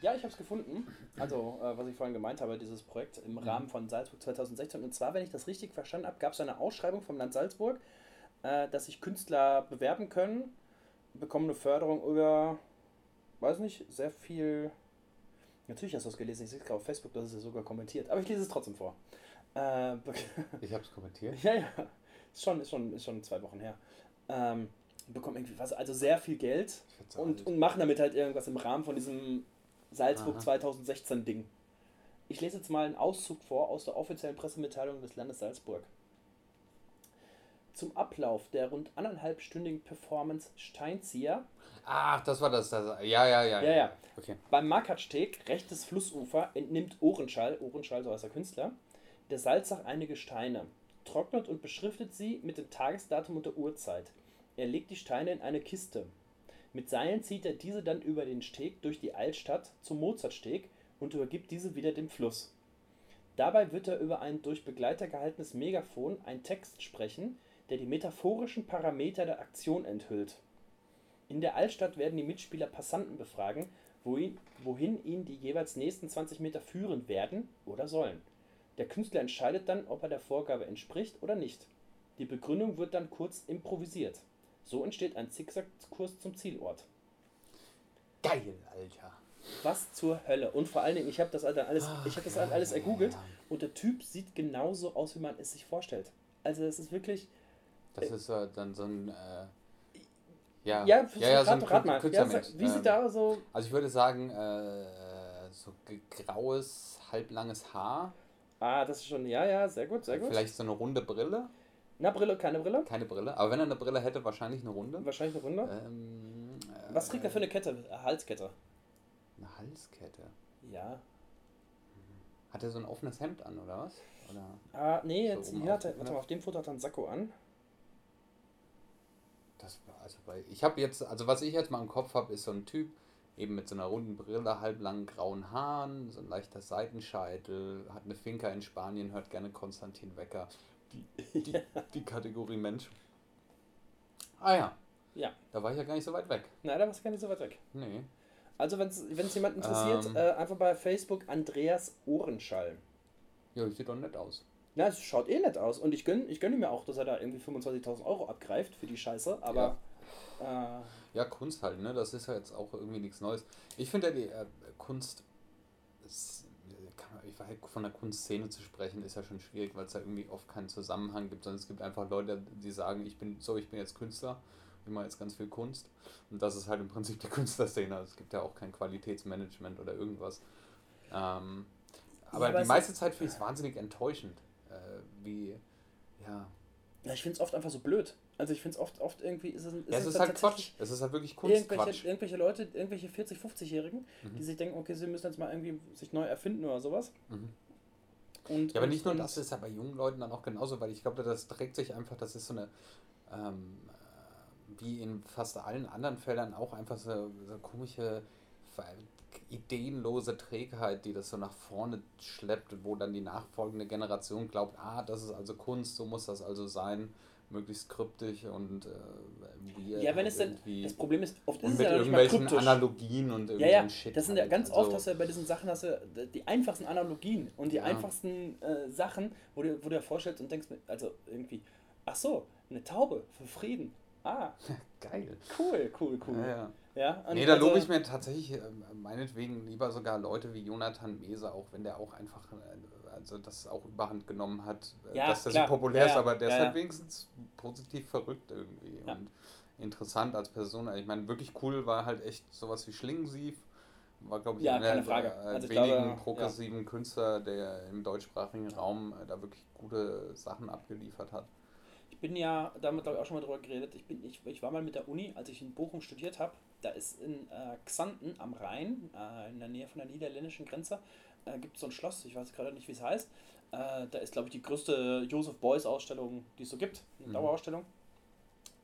Ja, ich habe es gefunden. Also, äh, was ich vorhin gemeint habe, dieses Projekt im Rahmen von Salzburg 2016. Und zwar, wenn ich das richtig verstanden habe, gab es eine Ausschreibung vom Land Salzburg, äh, dass sich Künstler bewerben können, bekommen eine Förderung über, weiß nicht, sehr viel. Natürlich hast du es gelesen, ich sehe es gerade auf Facebook, das ist ja sogar kommentiert, aber ich lese es trotzdem vor. Äh, Ich habe es kommentiert. ja, ja, ist schon, ist schon, ist schon zwei Wochen her. Ähm, bekommen irgendwie was, also sehr viel Geld und, alt. und machen damit halt irgendwas im Rahmen von diesem Salzburg Aha. 2016 Ding. Ich lese jetzt mal einen Auszug vor aus der offiziellen Pressemitteilung des Landes Salzburg. Zum Ablauf der rund anderthalbstündigen Performance Steinzieher Ach, das war das. das ja, ja, ja, Ja, ja. Okay. beim Markatsteg, rechtes Flussufer, entnimmt Ohrenschall, Ohrenschall so heißt der Künstler, der Salzach einige Steine, trocknet und beschriftet sie mit dem Tagesdatum und der Uhrzeit. Er legt die Steine in eine Kiste. Mit Seilen zieht er diese dann über den Steg durch die Altstadt zum Mozartsteg und übergibt diese wieder dem Fluss. Dabei wird er über ein durch Begleiter gehaltenes Megafon einen Text sprechen, der die metaphorischen Parameter der Aktion enthüllt. In der Altstadt werden die Mitspieler Passanten befragen, wohin, wohin ihn die jeweils nächsten 20 Meter führen werden oder sollen. Der Künstler entscheidet dann, ob er der Vorgabe entspricht oder nicht. Die Begründung wird dann kurz improvisiert. So entsteht ein Zickzackkurs zum Zielort. Geil, Alter. Was zur Hölle? Und vor allen Dingen, ich habe das dann alles, Ach, ich habe das dann alles ergoogelt ja. und der Typ sieht genauso aus, wie man es sich vorstellt. Also es ist wirklich, Das ist äh, dann so ein. Äh, ja, ja, ja, ja, so ein rat, rat. Ja, sag- wie Ähm, sieht da so, Also ich würde sagen, äh, so graues, halblanges Haar. ah, das ist schon, ja, ja, sehr gut, sehr gut. Vielleicht so eine runde Brille. Na, Brille, keine Brille? Keine Brille. Aber wenn er eine Brille hätte, wahrscheinlich eine runde. Wahrscheinlich eine Runde. Ähm, äh, Was trägt er für eine Kette? Äh, Halskette. Eine Halskette. Ja. Hat er so ein offenes Hemd an, oder was? Oder? Ah, nee, So jetzt, hier hat er, auf- warte mal, auf dem Foto hat er einen Sakko an. Das war also bei. Ich habe jetzt, also was ich jetzt mal im Kopf habe, ist so ein Typ, eben mit so einer runden Brille, halblangen grauen Haaren, so ein leichter Seitenscheitel, hat eine Finca in Spanien, hört gerne Konstantin Wecker. Die, die, die Kategorie Mensch. Ah ja. Ja. Da war ich ja gar nicht so weit weg. Na, da warst du gar nicht so weit weg. Nee. Also, wenn es jemand interessiert, Ähm. äh, einfach bei Facebook Andreas Ohrenschall. Ja, das sieht doch nett aus. Na, es schaut eh nett aus. Und ich gönne ich gönn mir auch, dass er da irgendwie 25.000 Euro abgreift für die Scheiße. Aber, äh, Ja, Kunst halt, ne? Das ist ja jetzt auch irgendwie nichts Neues. Ich finde ja die äh, Kunst, weiß, von der Kunstszene zu sprechen, ist ja schon schwierig, weil es da irgendwie oft keinen Zusammenhang gibt, sondern es gibt einfach Leute, die sagen, ich bin so, ich bin jetzt Künstler, ich mache jetzt ganz viel Kunst. Und das ist halt im Prinzip die Künstlerszene. Also es gibt ja auch kein Qualitätsmanagement oder irgendwas. Ähm, aber die meiste ist- Zeit finde ich es wahnsinnig enttäuschend, äh, wie, ja. ja, ich finde es oft einfach so blöd. Also, ich finde es oft, oft irgendwie, ist es, ist ja, es es ist halt Quatsch. Es ist halt wirklich Irgendwelche, Kunstquatsch. irgendwelche Leute, irgendwelche 40-, 50-Jährigen, Mhm. die sich denken, okay, sie müssen jetzt mal irgendwie sich neu erfinden oder sowas. Mhm. Und, Ja, aber nicht nur und- das, ist ja bei jungen Leuten dann auch genauso, weil ich glaube, das trägt sich einfach, das ist so eine, ähm, äh, wie in fast allen anderen Feldern auch einfach so, so komische, ideenlose Trägheit, die das so nach vorne schleppt, wo dann die nachfolgende Generation glaubt, ah, das ist also Kunst, so muss das also sein, möglichst kryptisch und äh, weird Ja, wenn halt es irgendwie. das Problem ist, oft ist und es mit ja irgendwelchen kryptisch. Analogien und irgendwie Ja, ja, Shit. das sind ja halt. ganz Also- oft, hast du ja bei diesen Sachen, hast du die einfachsten Analogien und die Ja. einfachsten äh, Sachen, wo du, wo du dir vorstellst und denkst, also irgendwie, ach so, eine Taube für Frieden. Ah, Geil. cool, cool, cool. Ja, ja. Ja, Nee, da also- lobe ich mir tatsächlich ähm, meinetwegen lieber sogar Leute wie Jonathan Mese, auch wenn der auch einfach, äh, also das auch überhand genommen hat, äh, Ja, dass der klar. so populär Ja, ist, aber der ist halt wenigstens positiv verrückt irgendwie und interessant als Person. Ich meine, wirklich cool war halt echt sowas wie Schlingensief. War, glaube ich, Ja, einer der äh, Also wenigen glaube, progressiven Künstler, der im deutschsprachigen Raum äh, da wirklich gute Sachen abgeliefert hat. Ich bin ja, damit glaube ich auch schon mal drüber geredet, ich, bin, ich, ich war mal mit der Uni, als ich in Bochum studiert habe, da ist in äh, Xanten am Rhein, äh, in der Nähe von der niederländischen Grenze, äh, gibt es so ein Schloss, ich weiß gerade nicht, wie es heißt. Äh, da ist, glaube ich, die größte Joseph Beuys Ausstellung, die es so gibt, eine Mhm. Dauerausstellung.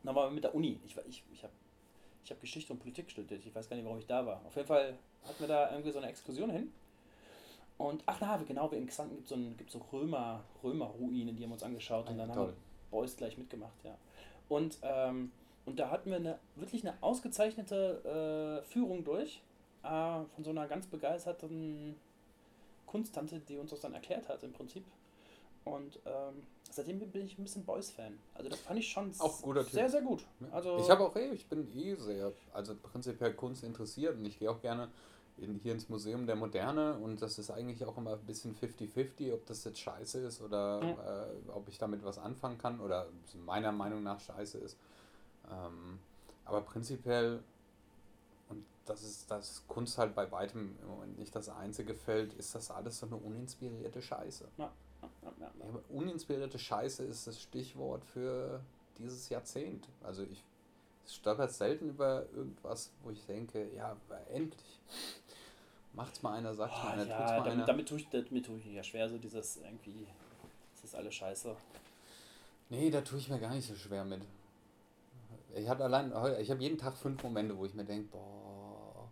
Dann waren wir mit der Uni. Ich, ich, ich habe ich hab Geschichte und Politik studiert, ich weiß gar nicht, warum ich da war. Auf jeden Fall hatten wir da irgendwie so eine Exkursion hin. Und, ach na, genau, wie in Xanten gibt es so, ein- so Römer, Römer-Ruinen, die haben wir uns angeschaut. Und dann haben wir Toll. Boys gleich mitgemacht, ja. Und, ähm, und da hatten wir eine, wirklich eine ausgezeichnete äh, Führung durch äh, von so einer ganz begeisterten Kunsttante, die uns das dann erklärt hat im Prinzip. Und ähm, seitdem bin ich ein bisschen Boys-Fan. Also das fand ich schon Auch guter sehr, Typ. sehr gut. Also ich habe auch eh, ich bin eh sehr, also prinzipiell Kunst interessiert und ich gehe auch gerne in, hier ins Museum der Moderne und das ist eigentlich auch immer ein bisschen 50-50, ob das jetzt scheiße ist oder äh, ob ich damit was anfangen kann oder meiner Meinung nach scheiße ist. Ähm, aber prinzipiell, und das ist das Kunst halt bei weitem im Moment nicht das einzige Feld, ist das alles so eine uninspirierte Scheiße. Ja, ja, ja. Uninspirierte Scheiße ist das Stichwort für dieses Jahrzehnt. Also ich stolper selten über irgendwas, wo ich denke, ja, endlich. Macht's mal einer, sagt's mal Ah, einer, tut's ja, mal einer. damit, damit, tue ich, damit tue ich mir ja schwer, so dieses irgendwie, das ist alles scheiße. Nee, da tue ich mir gar nicht so schwer mit. Ich habe allein, ich habe jeden Tag fünf Momente, wo ich mir denke, boah.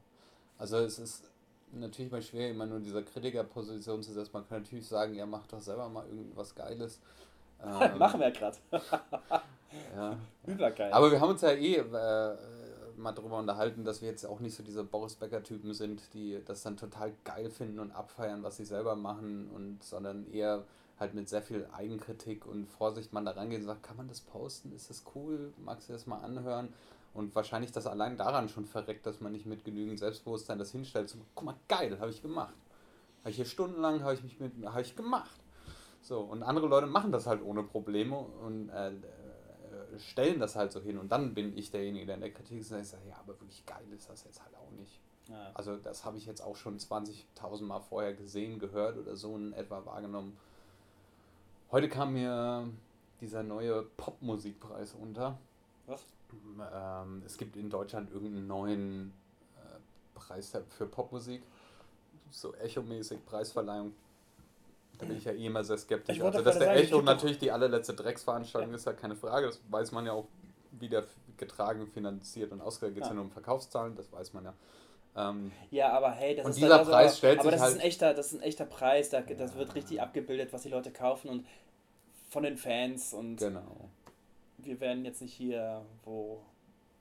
Also es ist natürlich mal schwer, immer nur in dieser Kritikerposition zu setzen. Man kann natürlich sagen, ja, mach doch selber mal irgendwas Geiles. Ähm, Machen wir ja gerade. Ja. Übergeil. Aber wir haben uns ja eh äh, mal drüber unterhalten, dass wir jetzt auch nicht so diese Boris Becker-Typen sind, die das dann total geil finden und abfeiern, was sie selber machen, und sondern eher halt mit sehr viel Eigenkritik und Vorsicht man da rangeht und sagt, kann man das posten? Ist das cool? Magst du das mal anhören? Und wahrscheinlich das allein daran schon verreckt, dass man nicht mit genügend Selbstbewusstsein das hinstellt. So, guck mal, geil, habe ich gemacht. Habe ich hier stundenlang, habe ich mich mit, habe ich gemacht. So, und andere Leute machen das halt ohne Probleme und äh, äh, stellen das halt so hin. Und dann bin ich derjenige, der in der Kritik ist und sagt, ja, aber wirklich geil ist das jetzt halt auch nicht. ja. Also das habe ich jetzt auch schon 20.000 Mal vorher gesehen, gehört oder so in etwa wahrgenommen. Heute kam mir dieser neue Popmusikpreis unter. Was? Ähm, es gibt in Deutschland irgendeinen neuen äh, Preis für Popmusik. So Echo-mäßig Preisverleihung. Da bin ich ja eh immer sehr skeptisch. Also, dass der sagen, Echo natürlich die allerletzte Drecksveranstaltung ist, ja keine Frage. Das weiß man ja auch, wie der getragen, finanziert und ausgegangen geht es Ja. ja nur um Verkaufszahlen, das weiß man ja. Ähm, Ja, aber hey, das Und ist dieser also, Preis aber, stellt aber sich das ist halt- ein echter, das ist ein echter Preis, da, das wird richtig abgebildet, was die Leute kaufen und von den Fans und genau. wir werden jetzt nicht hier, wo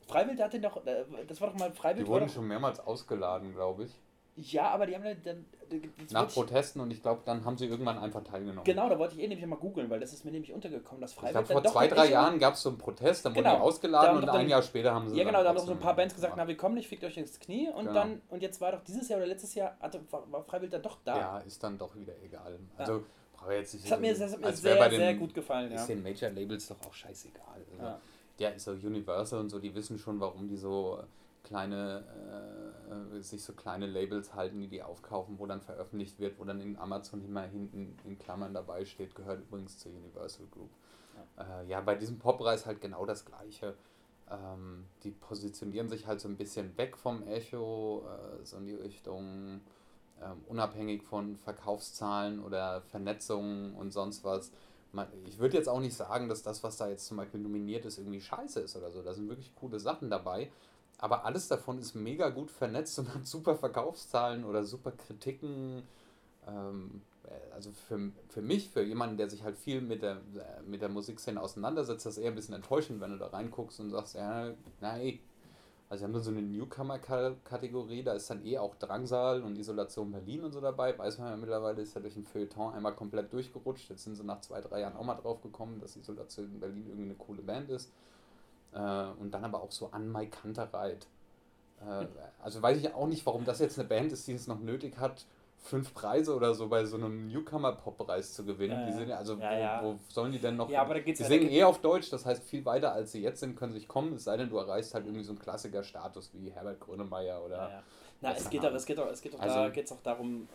Freiwild der hat den doch, äh, das war doch mal Freiwild. Die wurden schon mehrmals ausgeladen, glaube ich. Ja, aber die haben dann, dann Nach ich- Protesten und ich glaube, dann haben sie irgendwann einfach teilgenommen. Genau, da wollte ich eh nämlich mal googeln, weil das ist mir nämlich untergekommen, dass Ich Freiwild glaube, dann vor doch zwei, drei Jahren gab es so einen Protest, dann wurden Genau. die ausgeladen und doch ein dann- Jahr später haben sie Ja, dann genau, da haben noch so ein paar Bands gesagt, na, wir kommen nicht, fickt euch ins Knie und Genau. dann, und jetzt war doch dieses Jahr oder letztes Jahr, hatte, war, Freiwild dann doch da. Ja, ist dann doch wieder egal. Also, brauche jetzt nicht Das hat mir, das hat mir sehr, den- sehr gut gefallen, ja. Ist den Major Labels doch auch scheißegal. Also, Ja. Ja, ist so Universal und so, die wissen schon, warum die so kleine, äh, äh, sich so kleine Labels halten, die die aufkaufen, wo dann veröffentlicht wird, wo dann in Amazon immer hinten in Klammern dabei steht, gehört übrigens zur Universal Group. Ja, äh, ja bei diesem Poppreis halt genau das Gleiche. Ähm, die positionieren sich halt so ein bisschen weg vom Echo, äh, so in die Richtung ähm, unabhängig von Verkaufszahlen oder Vernetzungen und sonst was. Man, ich würde jetzt auch nicht sagen, dass das, was da jetzt zum Beispiel nominiert ist, irgendwie scheiße ist oder so. Da sind wirklich coole Sachen dabei. Aber alles davon ist mega gut vernetzt und hat super Verkaufszahlen oder super Kritiken. Ähm, äh, also für, für mich, für jemanden, der sich halt viel mit der, äh, mit der Musikszene auseinandersetzt, das eher ein bisschen enttäuschend, wenn du da reinguckst und sagst, ja, nein. Also wir haben nur so eine Newcomer-Kategorie, da ist dann eh auch Drangsal und Isolation Berlin und so dabei. Weiß man ja mittlerweile, ist ja durch ein Feuilleton einmal komplett durchgerutscht. Jetzt sind sie nach zwei, drei Jahren auch mal drauf gekommen, dass Isolation Berlin irgendwie eine coole Band ist. Äh, und dann aber auch so an Mai Kantereit. Äh, also weiß ich auch nicht, warum das jetzt eine Band ist, die es noch nötig hat, fünf Preise oder so bei so einem Newcomer-Pop-Preis zu gewinnen. Ja, die sind ja, also Ja, wo, ja. wo sollen die denn noch? Ja, aber da geht's die ja- singen eh auf Deutsch, das heißt viel weiter als sie jetzt sind, können sie nicht kommen, es sei denn, du erreichst halt irgendwie so einen Klassiker-Status wie Herbert Grönemeyer oder. Na, es geht doch, es geht doch, es geht doch, Also- da geht's auch darum,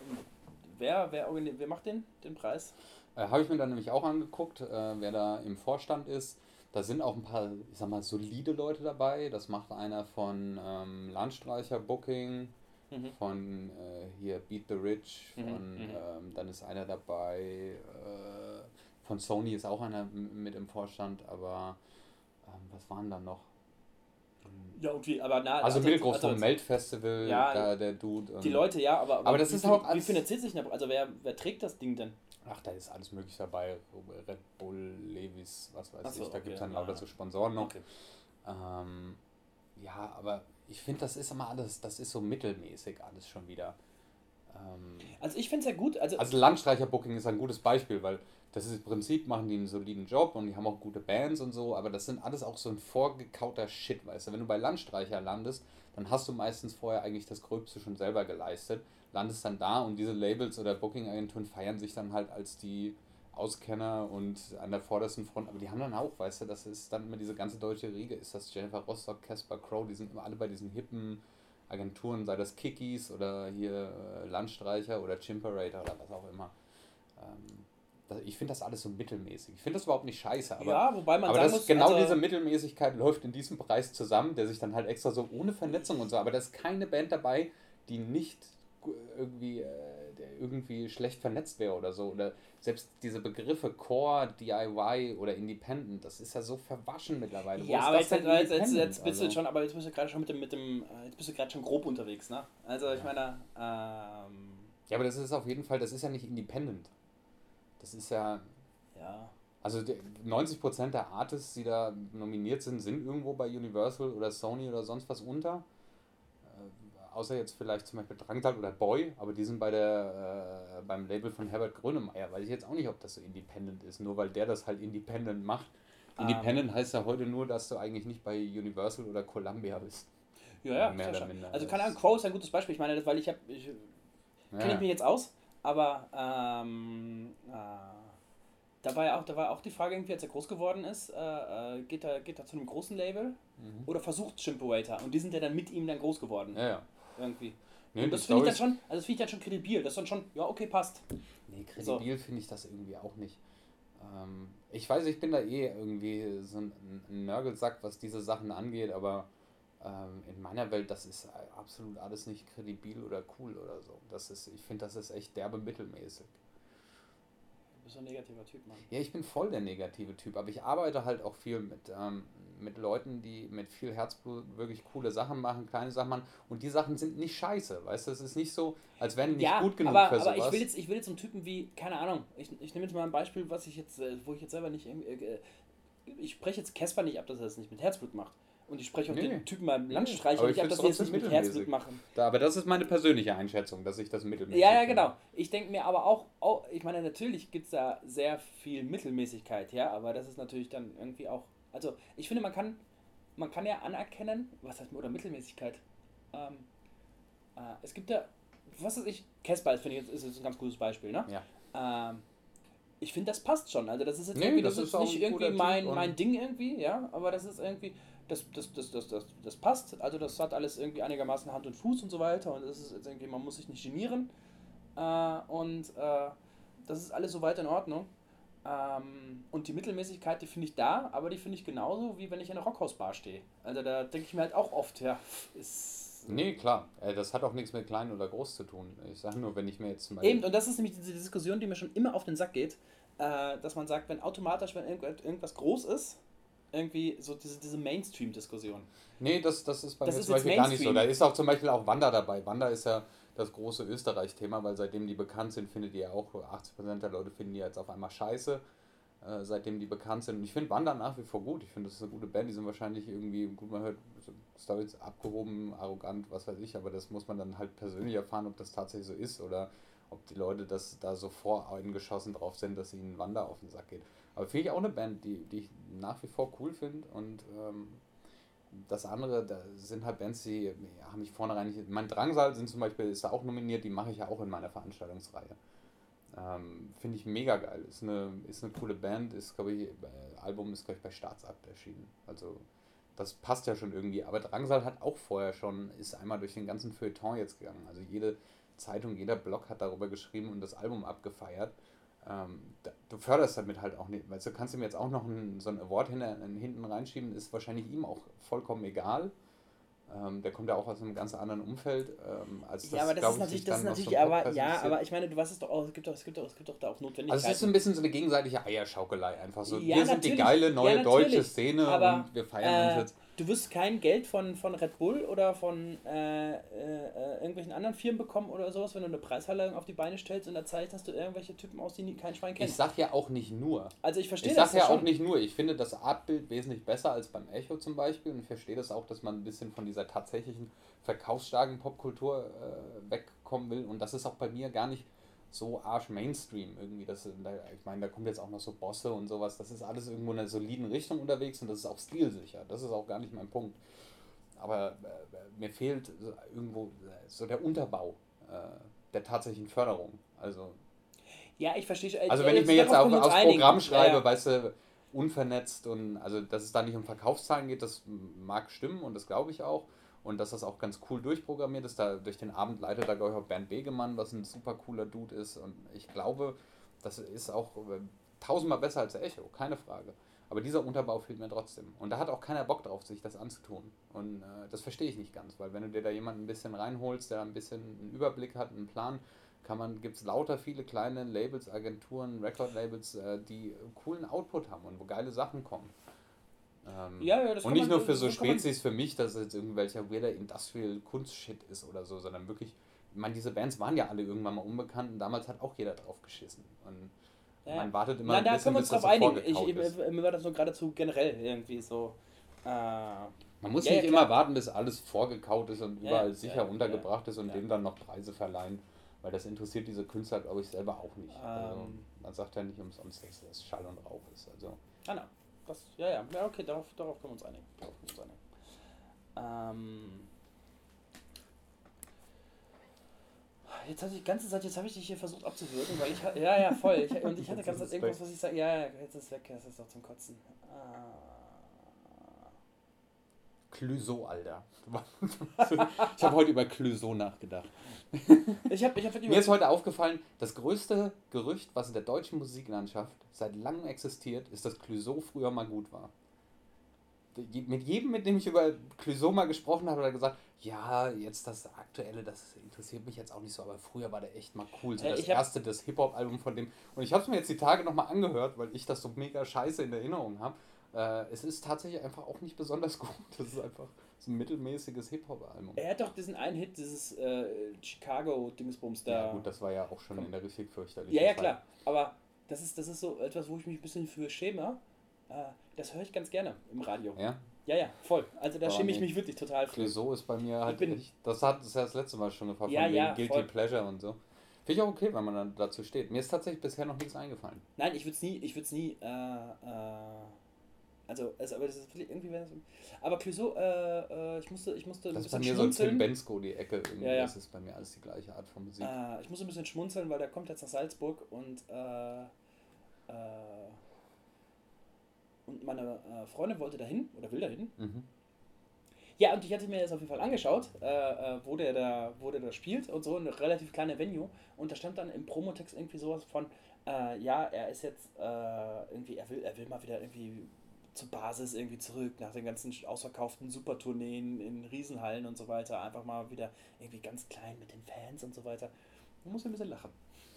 wer, wer, wer macht den, den Preis? Äh, Habe ich mir dann nämlich auch angeguckt, äh, wer da im Vorstand ist. Da sind auch ein paar, ich sag mal, solide Leute dabei. Das macht einer von ähm, Landstreicher Booking, Mhm. von äh, hier Beat the Rich, Mhm, von, mhm. ähm, dann ist einer dabei, äh, von Sony ist auch einer mit im Vorstand, aber ähm, was waren da noch? Ja, irgendwie, aber na, Also, Mittelgroß also- vom Melt-Festival, Ja, da der Dude. Die ähm, Leute, ja, aber, Aber das wie, ist auch Wie finanziert sich eine, also wer, wer trägt das Ding denn? Ach, da ist alles mögliche dabei. Red Bull, Levis, was weiß so, ich. Da okay, gibt es dann ja, lauter ja. so Sponsoren noch. Okay. Ähm, ja, aber ich finde, das ist immer alles, das ist so mittelmäßig alles schon wieder. Ähm, Also ich finde es ja gut, also, also Landstreicher Booking ist ein gutes Beispiel, weil das ist im Prinzip, machen die einen soliden Job und die haben auch gute Bands und so, aber das sind alles auch so ein vorgekauter Shit, weißt du. Wenn du bei Landstreicher landest, dann hast du meistens vorher eigentlich das Gröbste schon selber geleistet, landest dann da und diese Labels oder Booking-Agenturen feiern sich dann halt als die Auskenner und an der vordersten Front, aber die haben dann auch, weißt du, das ist dann immer diese ganze deutsche Riege, ist das Jennifer Rostock, Casper Crow, die sind immer alle bei diesen hippen Agenturen, sei das Kickies oder hier äh, Landstreicher oder Chimperator oder was auch immer. Ähm, ich finde das alles so mittelmäßig. Ich finde das überhaupt nicht scheiße. Aber, Ja, wobei man aber sagen das, muss, genau also- diese Mittelmäßigkeit läuft in diesem Preis zusammen, der sich dann halt extra so ohne Vernetzung und so. Aber da ist keine Band dabei, die nicht irgendwie, äh, der irgendwie schlecht vernetzt wäre oder so. Oder selbst diese Begriffe Core, DIY oder Independent, das ist ja so verwaschen mittlerweile. Wo Ja, aber jetzt, jetzt, jetzt, jetzt bist du Also- schon, aber jetzt bist du gerade schon mit dem, mit dem, äh, jetzt bist du gerade schon grob unterwegs, ne? Also ich meine, ähm, Ja, aber das ist auf jeden Fall, das ist ja nicht Independent. Das ist ja, ja. Also der- 90% der Artists, die da nominiert sind, sind irgendwo bei Universal oder Sony oder sonst was unter. Außer jetzt vielleicht zum Beispiel Drangtal oder Boy, aber die sind bei der, äh, beim Label von Herbert Grönemeyer. Weiß ich jetzt auch nicht, ob das so independent ist, nur weil der das halt independent macht. Ähm. Independent heißt ja heute nur, dass du eigentlich nicht bei Universal oder Columbia bist. Ja, ja, Mehr oder schon. minder. Also keine Ahnung, Crow ist ein gutes Beispiel. Ich meine, das, weil ich habe, ich, kenne Ja. ich mich jetzt aus, aber ähm, äh, da war ja auch, da war auch die Frage irgendwie, als er groß geworden ist, äh, äh, geht er, geht er zu einem großen Label Mhm. oder versucht Chimperator und die sind ja dann mit ihm dann groß geworden Ja, ja. Irgendwie. Nee, das finde ich dann schon, also das finde ich dann schon kredibil. Das ist dann schon, ja okay, passt. Nee, kredibil finde ich das irgendwie auch nicht. Ähm, ich weiß, ich bin da eh irgendwie so ein, Nörgelsack, was diese Sachen angeht, aber ähm, in meiner Welt, das ist absolut alles nicht kredibil oder cool oder so. Das ist, ich finde, das ist echt derbe mittelmäßig. Du bist so ein negativer Typ, Mann. Ja, ich bin voll der negative Typ, aber ich arbeite halt auch viel mit, ähm, mit Leuten, die mit viel Herzblut wirklich coole Sachen machen, kleine Sachen machen und die Sachen sind nicht scheiße, weißt du, es ist nicht so, als wären die nicht ja, gut genug aber, für aber sowas. ich will jetzt, ich will jetzt einen Typen wie, keine Ahnung, ich, ich nehme jetzt mal ein Beispiel, was ich jetzt, äh, wo ich jetzt selber nicht, irgendwie, äh, ich spreche jetzt Casper nicht ab, dass er das nicht mit Herzblut macht. Und ich spreche auch Nee. den Typen beim Landstreicher aber nicht ich ab, dass sie das nicht mit Herzblut machen. Da, aber das ist meine persönliche Einschätzung, dass ich das mittelmäßig Ja, ja, genau. Ich denke mir aber auch, auch ich meine, natürlich gibt es da sehr viel Mittelmäßigkeit, ja, aber das ist natürlich dann irgendwie auch, also ich finde, man kann, man kann ja anerkennen, was heißt, oder Mittelmäßigkeit, ähm, äh, es gibt ja, was weiß ich, Casper ist, finde ich, jetzt ist jetzt ein ganz gutes Beispiel, ne? Ja. Ähm, ich finde, das passt schon. Also das ist jetzt Nee, irgendwie, das das, ist ist nicht irgendwie mein, mein Ding irgendwie, ja, aber das ist irgendwie, das, das, das, das, das, das passt. Also das hat alles irgendwie einigermaßen Hand und Fuß und so weiter und das ist jetzt irgendwie, man muss sich nicht genieren. Äh, und äh, das ist alles so weit in Ordnung. Ähm, und die Mittelmäßigkeit, die finde ich da, aber die finde ich genauso, wie wenn ich in einer Rockhausbar stehe. Also da denke ich mir halt auch oft, ja, ist. Nee, klar. Äh, Das hat auch nichts mit klein oder groß zu tun. Ich sage nur, wenn ich mir jetzt zum Beispiel. Eben, und das ist nämlich diese Diskussion, die mir schon immer auf den Sack geht, äh, dass man sagt, wenn automatisch, wenn irgend- irgendwas groß ist, irgendwie so diese, diese Mainstream-Diskussion. Nee, das, das ist bei Das mir ist zum Beispiel gar nicht so. Da ist auch zum Beispiel auch Wanda dabei. Wanda ist ja das große Österreich-Thema, weil seitdem die bekannt sind, findet ihr auch 80% der Leute finden die jetzt auf einmal scheiße, äh, seitdem die bekannt sind. Und ich finde Wanda nach wie vor gut. Ich finde, das ist eine gute Band. Die sind wahrscheinlich irgendwie, gut, man hört so Stories abgehoben, arrogant, was weiß ich, aber das muss man dann halt persönlich erfahren, ob das tatsächlich so ist oder ob die Leute das da so voreingeschossen drauf sind, dass ihnen Wanda auf den Sack geht. Aber finde ich auch eine Band, die, die ich nach wie vor cool finde und ähm, das andere, da sind halt Bands, die haben mich vornherein nicht. Mein Drangsal sind zum Beispiel, ist da auch nominiert, die mache ich ja auch in meiner Veranstaltungsreihe. Ähm, Finde ich mega geil. Ist eine, ist eine coole Band, ist, glaube ich, äh, Album ist, glaube ich, bei Staatsakt erschienen. Also das passt ja schon irgendwie. Aber Drangsal hat auch vorher schon, ist einmal durch den ganzen Feuilleton jetzt gegangen. Also jede Zeitung, jeder Blog hat darüber geschrieben und das Album abgefeiert. Ähm, da, du förderst damit halt auch nicht. Weißt du, kannst ihm jetzt auch noch einen, so einen Award hinter, hinten reinschieben, ist wahrscheinlich ihm auch vollkommen egal. Ähm, der kommt ja auch aus einem ganz anderen Umfeld, ähm, als ja, aber das ist ich, natürlich, das ist natürlich, aber ja, aber ich meine, du weißt es doch auch, es gibt doch, es gibt doch, es gibt doch da auch Notwendigkeiten. Also es ist so ein bisschen so eine gegenseitige Eierschaukelei einfach so. Ja, wir sind die geile neue Ja, deutsche. Szene Aber, und wir feiern äh, uns jetzt. Du wirst kein Geld von, von Red Bull oder von äh, äh, äh, irgendwelchen anderen Firmen bekommen oder sowas, wenn du eine Preisverleihung auf die Beine stellst und da zeigst, dass du irgendwelche Typen aus, die kein Schwein Ich kennst. sag ja auch nicht nur. Also ich verstehe Ich das sag ja schon. auch nicht nur. Ich finde das Artbild wesentlich besser als beim Echo zum Beispiel und verstehe das auch, dass man ein bisschen von dieser tatsächlichen verkaufsstarken Popkultur äh, wegkommen will. Und das ist auch bei mir gar nicht so arsch Mainstream irgendwie. Das, da, ich meine, da kommt jetzt auch noch so Bosse und sowas. Das ist alles irgendwo in einer soliden Richtung unterwegs und das ist auch stilsicher. Das ist auch gar nicht mein Punkt. Aber äh, mir fehlt irgendwo äh, so der Unterbau äh, der tatsächlichen Förderung. Also, Ja, ich verstehe schon. also Äh, wenn ich mir jetzt auf, aufs einigen. Programm schreibe, Ja, ja. weißt du, unvernetzt und also dass es da nicht um Verkaufszahlen geht, das mag stimmen und das glaube ich auch. Und dass das auch ganz cool durchprogrammiert ist. Da durch den Abend leitet da, glaube ich, auch Bernd Begemann, was ein super cooler Dude ist. Und ich glaube, das ist auch äh, tausendmal besser als Echo, keine Frage. Aber dieser Unterbau fehlt mir trotzdem. Und da hat auch keiner Bock drauf, sich das anzutun. Und äh, das verstehe ich nicht ganz, weil wenn du dir da jemanden ein bisschen reinholst, der ein bisschen einen Überblick hat, einen Plan, kann man, gibt es lauter viele kleine Labels, Agenturen, Record-Labels, äh, die coolen Output haben und wo geile Sachen kommen. Ähm, Ja, ja, das und nicht man- nur für so so Spezies für mich, dass es jetzt irgendwelcher weirder Industrial Kunstshit ist oder so, sondern wirklich, ich meine, diese Bands waren ja alle irgendwann mal unbekannt und damals hat auch jeder drauf geschissen. Und Ja. man wartet immer Na, ein da bisschen, können wir uns drauf so einigen. Ich, ist. mir war das nur geradezu generell irgendwie so. Äh, Man muss Ja, nicht ja, immer warten, bis alles vorgekaut ist und überall sicher untergebracht ist und dem dann noch Preise verleihen, weil das interessiert diese Künstler, glaube ich, selber auch nicht. also, Ähm. man sagt ja nicht umsonst, dass das Schall und Rauch ist. Also, na, das, ja, ja, ja, okay, darauf, darauf können wir uns einigen. Darauf können wir uns einigen. Ähm, jetzt hatte ich die ganze Zeit, jetzt habe ich dich hier versucht abzuwürgen, weil ich, ja, ja, voll. Ich, und ich hatte Jetzt ganz ist es irgendwas, was ich sage, ja, ja, jetzt ist es weg, das ist doch zum Kotzen. Ah. Clouseau, Alter. ich habe heute über Clouseau nachgedacht. Ich habe, ich habe Mir ist heute aufgefallen, das größte Gerücht, was in der deutschen Musiklandschaft seit langem existiert, ist, dass Clouseau früher mal gut war. Mit jedem, mit dem ich über Clouseau mal gesprochen habe, hat er gesagt, ja, jetzt das Aktuelle, das interessiert mich jetzt auch nicht so, aber früher war der echt mal cool. So Äh, das ich hab- erste, das Hip-Hop-Album von dem. Und ich habe es mir jetzt die Tage nochmal angehört, weil ich das so mega scheiße in Erinnerung habe. Äh, es ist tatsächlich einfach auch nicht besonders gut. Das ist einfach so ein mittelmäßiges Hip-Hop-Album. Er hat doch diesen einen Hit, dieses äh, Chicago-Dingsbums da. Ja, gut, das war ja auch schon in der richtig fürchterlichen Ja, ja, klar. Aber das ist, das ist so etwas, wo ich mich ein bisschen für schäme. Äh, das höre ich ganz gerne im Radio. Ja, Ja, ja, voll. Also da Aber schäme ich mich wirklich total für. Clouseau ist bei mir halt echt, das hat das, ja das letzte Mal schon gefragt, Ja, von ja, Guilty voll. Pleasure und so. Finde ich auch okay, wenn man dann dazu steht. Mir ist tatsächlich bisher noch nichts eingefallen. Nein, ich würde es nie, ich würde es nie, äh, äh, also, es, aber das ist irgendwie, aber Clouseau, äh, äh, ich musste, ich musste ein Das ist bei mir so ein Tim. Bensko, die Ecke. Irgendwie Ja, ja. Das ist bei mir alles die gleiche Art von Musik. Äh, ich muss ein bisschen schmunzeln, weil der kommt jetzt nach Salzburg und äh, äh, und meine äh, Freundin wollte dahin oder will dahin. Mhm. Ja, und ich hatte mir das auf jeden Fall angeschaut, äh, äh, wo, der da, wo der da spielt und so, eine relativ kleine Venue. Und da stand dann im Promotext irgendwie sowas von, äh, ja, er ist jetzt äh, irgendwie, er will, er will mal wieder irgendwie zur Basis irgendwie zurück, nach den ganzen ausverkauften Supertourneen in Riesenhallen und so weiter. Einfach mal wieder irgendwie ganz klein mit den Fans und so weiter. Man muss ein bisschen lachen.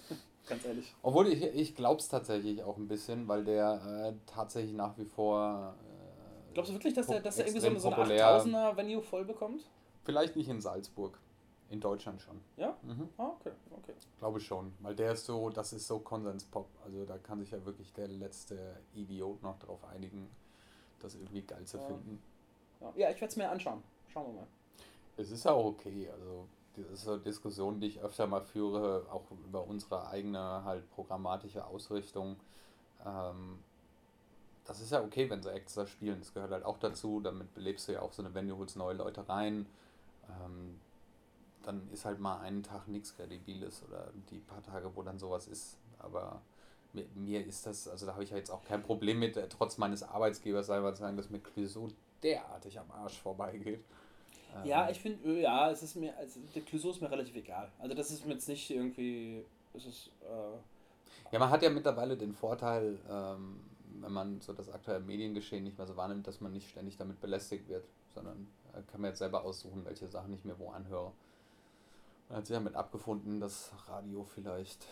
ganz ehrlich. Obwohl ich, ich glaube es tatsächlich auch ein bisschen, weil der äh, tatsächlich nach wie vor. Äh, Glaubst du wirklich, dass der, dass der irgendwie so, eine- so eine populär- 8000er Venue voll bekommt? Vielleicht nicht in Salzburg. In Deutschland schon. Ja? Mhm. Ah, okay, okay. Glaube schon. Weil der ist so, das ist so Konsenspop. Also da kann sich ja wirklich der letzte Idiot noch drauf einigen, das irgendwie geil zu finden. Ja, ich werde es mir anschauen. Schauen wir mal. Es ist ja auch okay. Also, das ist eine Diskussion, die ich öfter mal führe, auch über unsere eigene halt programmatische Ausrichtung. Ähm, das ist ja okay, wenn so Acts da spielen. Das gehört halt auch dazu. Damit belebst du ja auch so eine Venue, holst neue Leute rein. Ähm, dann ist halt mal einen Tag nichts Kredibiles oder die paar Tage, wo dann sowas ist. Aber mir, mir ist das, also da habe ich ja jetzt auch kein Problem mit, äh, trotz meines Arbeitgebers selber zu sagen, dass mir so derartig am Arsch vorbeigeht. Ja, Ähm, ich finde, ja, es ist mir, also der Clouseau ist mir relativ egal. Also das ist mir jetzt nicht irgendwie, es ist, äh, Ja, man hat ja mittlerweile den Vorteil, ähm, wenn man so das aktuelle Mediengeschehen nicht mehr so wahrnimmt, dass man nicht ständig damit belästigt wird, sondern äh, kann mir jetzt selber aussuchen, welche Sachen ich mir wo anhöre. Man hat sich damit abgefunden, dass Radio vielleicht.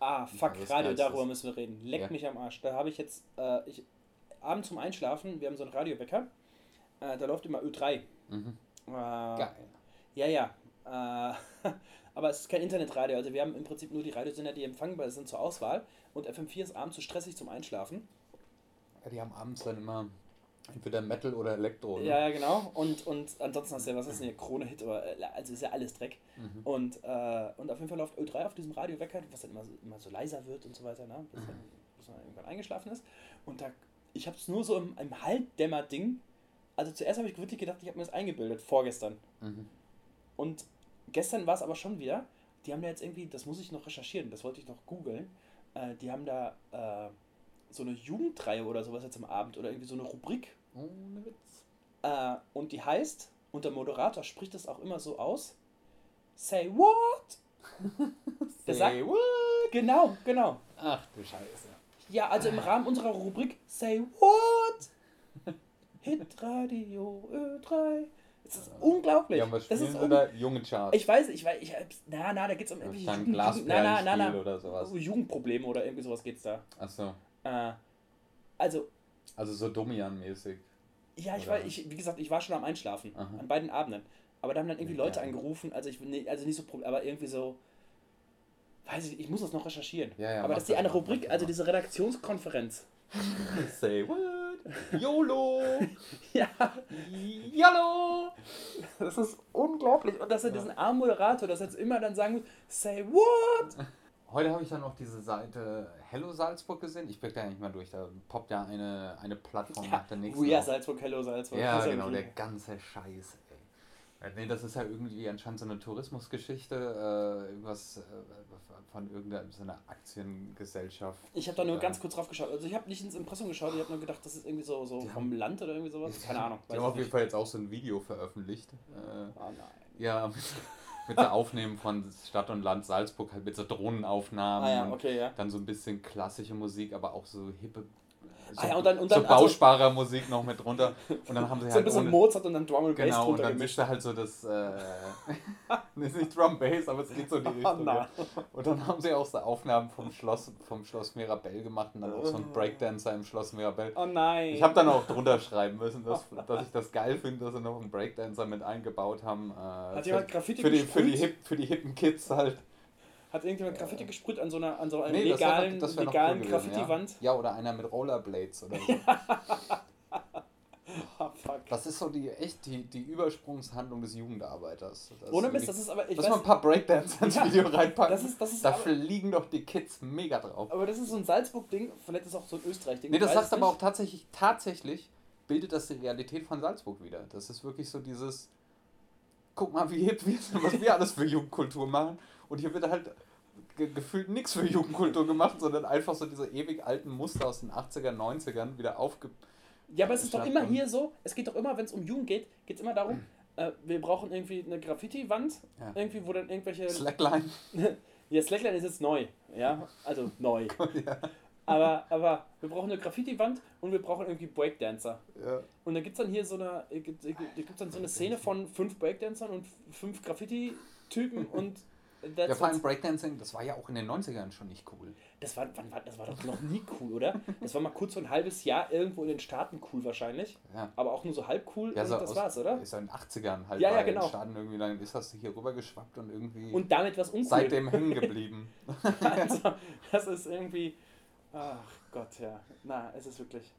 Ah, fuck, Radio, darüber müssen wir reden. Leck Ja. mich am Arsch. Da habe ich jetzt, äh, ich, abends zum Einschlafen, wir haben so einen Radiowecker, äh, da läuft immer Ö3. Mhm. Äh, Geil. Ja, ja. Äh, aber es ist kein Internetradio. Also wir haben im Prinzip nur die Radiosender, die empfangbar sind zur Auswahl. Und FM4 ist abends zu stressig zum Einschlafen. Ja, die haben abends dann immer Entweder Metal oder Elektro. Ne? Ja, ja, genau. Und, und ansonsten hast du ja, was ist denn hier, Krone-Hit, aber äh, also ist ja alles Dreck. Mhm. Und, äh, und auf jeden Fall läuft Ö3 auf diesem Radiowecker, was dann immer, so- immer so leiser wird und so weiter, ne? bis, dann, bis man irgendwann eingeschlafen ist. Und da, ich habe es nur so im, im Halbdämmer-Ding. Also zuerst habe ich wirklich gedacht, ich habe mir das eingebildet, vorgestern. Mhm. Und gestern war es aber schon wieder, die haben da jetzt irgendwie, das muss ich noch recherchieren, das wollte ich noch googeln, äh, die haben da äh, so eine Jugendreihe oder sowas jetzt am Abend oder irgendwie so eine Rubrik Ohne Witz. äh, und die heißt, und der Moderator spricht das auch immer so aus, Say what? Der sagt, Say what? genau, genau. Ach du Scheiße. Ja, also im Rahmen unserer Rubrik Say what? Hitradio Ö3. Das ist unglaublich. Ja, was das ist sie un? Junge Charts. ich weiß, ich weiß, ich na, na, da geht's um irgendwie Jugend, Jugend, na, na, na, na, oder sowas. Jugendprobleme oder irgendwie sowas geht's da. Achso. Äh, also, Also so Domian-mäßig. ja, ich Oder? war, ich, wie gesagt, ich war schon am Einschlafen Aha. an beiden Abenden. Aber da haben dann irgendwie Ja, Leute angerufen, also ich nee, also nicht so aber irgendwie so, weiß ich, ich muss das noch recherchieren. Ja, ja, aber mach dass die das eine Rubrik, das also diese Redaktionskonferenz. Say what? YOLO! Ja, YOLO! das ist unglaublich. Und dass er diesen armen Moderator das jetzt immer dann sagen muss, say what? Heute habe ich dann noch diese Seite Hello Salzburg gesehen. Ich blick da ja nicht mal durch. Da poppt ja eine, eine Plattform nach der nächsten. Oh ja. Salzburg, hello Salzburg. Ja, genau, der ganze Scheiß, ey. Nee, das ist ja irgendwie anscheinend so eine Tourismusgeschichte, äh, irgendwas äh, von irgendeiner so einer Aktiengesellschaft. Ich habe da nur Äh, ganz kurz drauf geschaut. Also ich habe nicht ins Impressum geschaut, ich habe nur gedacht, das ist irgendwie so, so vom Land oder irgendwie sowas. Keine Ahnung. Die haben auf jeden. Fall jetzt auch so ein Video veröffentlicht. Äh, Oh nein. ja, mit, so Aufnehmen von Stadt und Land Salzburg, halt mit so Drohnenaufnahmen. Ah ja, okay, ja. Dann so ein bisschen klassische Musik, aber auch so hippe. So, Ah ja, und dann- und so dann- also- bausparer Musik noch mit drunter. Und dann haben sie So ein halt bisschen ohne, Mozart und dann Drum and Bass Genau, und dann gemischt. halt so das, äh, ist nicht Drum Bass, aber es geht so in die Oh Richtung. ja. Und dann haben sie auch so Aufnahmen vom Schloss, vom Schloss Mirabell gemacht und dann auch so ein Breakdancer im Schloss Mirabell. Oh nein. Ich habe dann auch drunter schreiben müssen, dass, dass ich das geil finde, dass sie noch einen Breakdancer mit eingebaut haben. Äh, Hat für, jemand Graffiti für die, für, die hip, für die hippen Kids halt. Hat irgendjemand Graffiti gesprüht an so einer, an so einer Nee, das wär- legalen, das wär legalen cool Graffiti-Wand? Ja. ja, oder einer mit Rollerblades oder so. Ah, fuck. Das ist so die echt die, die Übersprungshandlung des Jugendarbeiters. Das Ohne ist Mist, das ist aber, ich Lass mal weiß, ein paar Breakdance ins Ja, Video reinpacken. das ist, das ist da aber, fliegen doch die Kids mega drauf. aber das ist so ein Salzburg-Ding, vielleicht ist es auch so ein Österreich-Ding. Nee, das sagt aber auch tatsächlich, tatsächlich bildet das die Realität von Salzburg wieder. Das ist wirklich so dieses, guck mal, wie hip wir sind, was wir alles für Jugendkultur machen. Und hier wird halt ge gefühlt nichts für Jugendkultur gemacht, sondern einfach so diese ewig alten Muster aus den 80er, 90ern wieder aufge... Ja, aber es ist doch immer hier so, es geht doch immer, wenn es um Jugend geht, geht es immer darum, äh, wir brauchen irgendwie eine Graffiti-Wand, Ja. irgendwie, wo dann irgendwelche... Slackline. Ja, Slackline ist jetzt neu, ja, also neu. ja. Aber, aber wir brauchen eine Graffiti-Wand und wir brauchen irgendwie Breakdancer. Ja. Und da gibt es dann hier so eine, äh, gibt, äh, gibt's dann so eine Szene von fünf Breakdancern und fünf Graffiti-Typen und ja, vor allem. Breakdancing, das war ja auch in den 90ern schon nicht cool. das war, wann war, das war doch noch nie cool, oder? Das war mal kurz so ein halbes Jahr irgendwo in den Staaten cool wahrscheinlich, Ja. aber auch nur so halb cool Ja, so das aus- war's, oder? Ist ja in den 80ern halt Ja, ja, genau. den Staaten irgendwie, dann ist das hier rüber geschwappt und irgendwie Und damit was uncool. seitdem hängen geblieben. also, das ist irgendwie, ach Gott, ja. Na, es ist wirklich.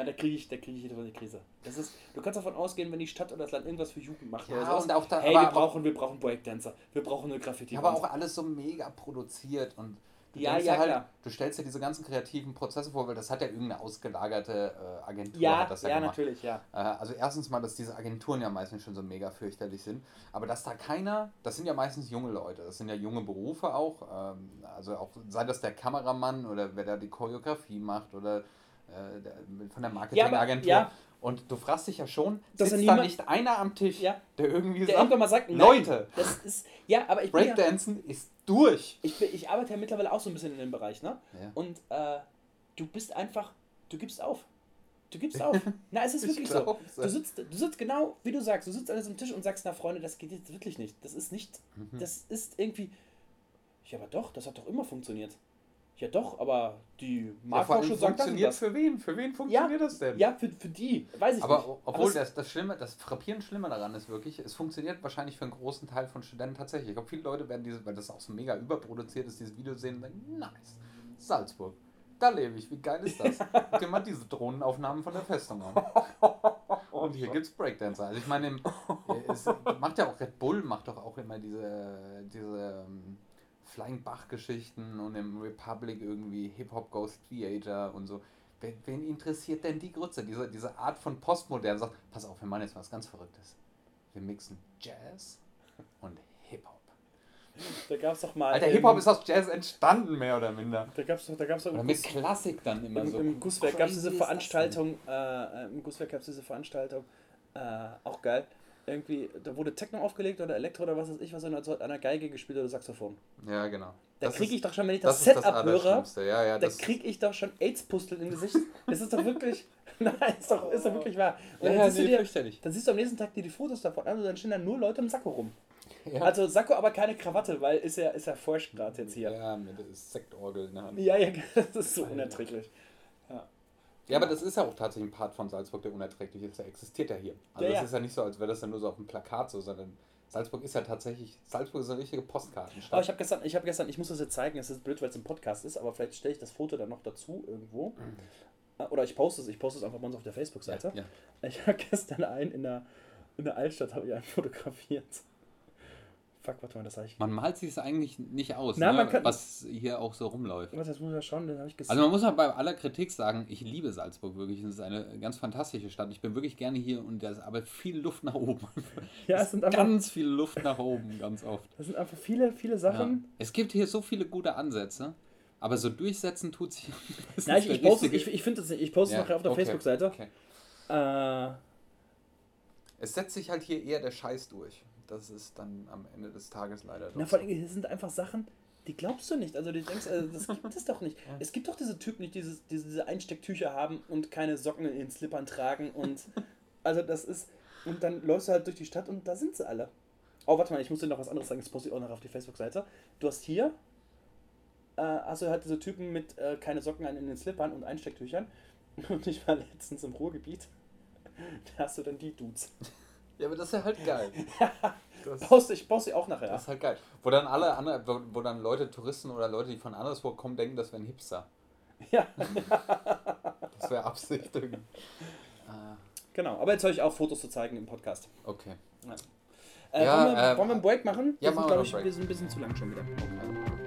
Na, da kriege ich, da kriege ich wieder die Krise. Das ist, du kannst davon ausgehen, wenn die Stadt oder das Land irgendwas für Jugend macht Ja, und auch da- hey, wir auch- brauchen, wir brauchen Breakdancer, wir brauchen eine graffiti aber auch alles so mega produziert und du Ja, ja, halt, klar. du stellst dir diese ganzen kreativen Prozesse vor, weil das hat ja irgendeine ausgelagerte äh, Agentur Ja, hat das ja, ja, gemacht. natürlich, ja. Äh, also erstens mal, dass diese Agenturen ja meistens schon so mega fürchterlich sind, aber dass da keiner, das sind ja meistens junge Leute, das sind ja junge Berufe auch, ähm, also auch sei das der Kameramann oder wer da die Choreografie macht oder der, von der Marketingagentur. ja. Und du fragst dich ja schon, Dass sitzt da nicht einer am Tisch, Ja. der irgendwie Der sagt, mal sagt, nein, Leute, das ist, ja, aber ich ja, Breakdancen ist durch. ich, bin, ich arbeite ja mittlerweile auch so ein bisschen in dem Bereich, ne? Ja. Und äh, du bist einfach, du gibst auf. Du gibst auf. Na, es ist Ich wirklich so. Du sitzt, du sitzt genau, wie du sagst, du sitzt an diesem Tisch und sagst, na Freunde, das geht jetzt wirklich nicht. Das ist nicht, Mhm. das ist irgendwie, ja, aber doch, das hat doch immer funktioniert. Ja, doch, aber die Ja, Marktforschung allem sagt funktioniert das. für wen? Für wen funktioniert das denn? Ja, für, für die, weiß ich Aber nicht. obwohl es- das, das Schlimme, das frappierend Schlimme daran ist wirklich, es funktioniert wahrscheinlich für einen großen Teil von Studenten tatsächlich. Ich glaube, viele Leute werden diese, weil das auch so mega überproduziert ist, dieses Video sehen und denken, nice, Salzburg. da lebe ich. Wie geil ist das? Guck dir mal diese Drohnenaufnahmen von der Festung an. Und hier gibt's Breakdancer. Also ich meine, es macht ja auch Red Bull, macht doch auch immer diese, diese ähm, Flying Bach-Geschichten und im Republic irgendwie Hip-Hop Ghost Theater und so. Wen, wen interessiert denn die Grütze? Diese, diese Art von Postmodern sagt, pass auf, wir machen jetzt was ganz Verrücktes. Wir mixen Jazz und Hip-Hop. Da gab es doch mal. Alter, Hip-Hop ist aus Jazz entstanden, mehr oder minder. Da gab es doch, da gab's doch Oder mit Guss, Klassik dann immer im, so. im Gusswerk gab es diese Veranstaltung, äh, im Gusswerk gab es diese Veranstaltung, äh, auch geil. Irgendwie, da wurde Techno aufgelegt oder Elektro oder was weiß ich, was und da hat einer Geige gespielt oder Saxophon. Ja, genau. Da kriege ich doch schon, wenn ich Das das, ist das Setup höre, Allerschlimmste. Ja, ja, da kriege ich doch schon AIDS-Pusteln im Gesicht. Das ist doch wirklich, nein, ist doch, ist doch wirklich wahr. Und Ja, dann, ja, siehst du nee, dir, fürchterlich. dann siehst du am nächsten Tag dir die Fotos davon an und dann stehen da nur Leute im Sakko rum. Ja. Also Sakko, aber keine Krawatte, weil ist ja, ist ja Furcht gerade jetzt hier. Ja, mit Sektorgel in der Hand. Ja, ja, das ist so unerträglich. Ja, aber das ist ja auch tatsächlich ein Part von Salzburg, der unerträglich ist. Der existiert ja hier. Also Ja, es ja. ist ja nicht so, als wäre das dann nur so auf dem Plakat so, sondern Salzburg ist ja tatsächlich, Salzburg ist eine richtige Postkartenstadt. Aber ich habe gestern, ich habe gestern, ich muss das jetzt zeigen, es ist blöd, weil es ein Podcast ist, aber vielleicht stelle ich das Foto dann noch dazu irgendwo. Äh, Oder ich poste es, ich poste es einfach bei uns auf der Facebook-Seite. ja. Ich habe gestern einen in der, in der Altstadt habe ich einen fotografiert. Fuck, warte mal, das habe ich. Man malt sich es eigentlich nicht aus, Na, ne? man kann- was hier auch so rumläuft. Warte, das muss ja schauen, den habe ich gesehen. Also man muss mal bei aller Kritik sagen, ich liebe Salzburg wirklich. Es ist eine ganz fantastische Stadt. Ich bin wirklich gerne hier und da ist aber viel Luft nach oben. ja, es sind einfach, ganz viel Luft nach oben, ganz oft. das sind einfach viele, viele Ja. Sachen. Es gibt hier so viele gute Ansätze, aber so durchsetzen tut sich. Na, ich, ich poste, ich, ich finde das nicht, ich poste es Ja, nachher auf der okay, Facebook-Seite. okay. Äh, Es setzt sich halt hier eher der Scheiß durch. Das ist dann am Ende des Tages leider Na, vor allem, das sind einfach Sachen, die glaubst du nicht. Also, du denkst, also, das gibt es doch nicht. Es gibt doch diese Typen, die dieses, diese, diese Einstecktücher haben und keine Socken in den Slippern tragen. Und also, das ist. Und dann läufst du halt durch die Stadt und da sind sie alle. Oh, warte mal, ich muss dir noch was anderes sagen. Das poste ich auch noch auf die Facebook-Seite. Du hast hier. Äh, hast du halt diese Typen mit äh, keine Socken an in den Slippern und Einstecktüchern. Und ich war letztens im Ruhrgebiet. Da hast du dann die Dudes. Ja, aber das ist ja halt geil. Das, Poste ich, poste ich auch nachher. das ist halt geil. Wo dann alle andere, wo, wo dann Leute, Touristen oder Leute, die von anderswo kommen, denken, das wären Hipster. Ja, Das wäre Absicht. ah, genau. Aber jetzt höre ich auf, Fotos zu zeigen im Podcast. okay. Äh, Ja, wollen, wir, äh, wollen wir einen Break machen? ja, wir sind, glaube ich, wir sind ein bisschen zu lang schon wieder. Ja,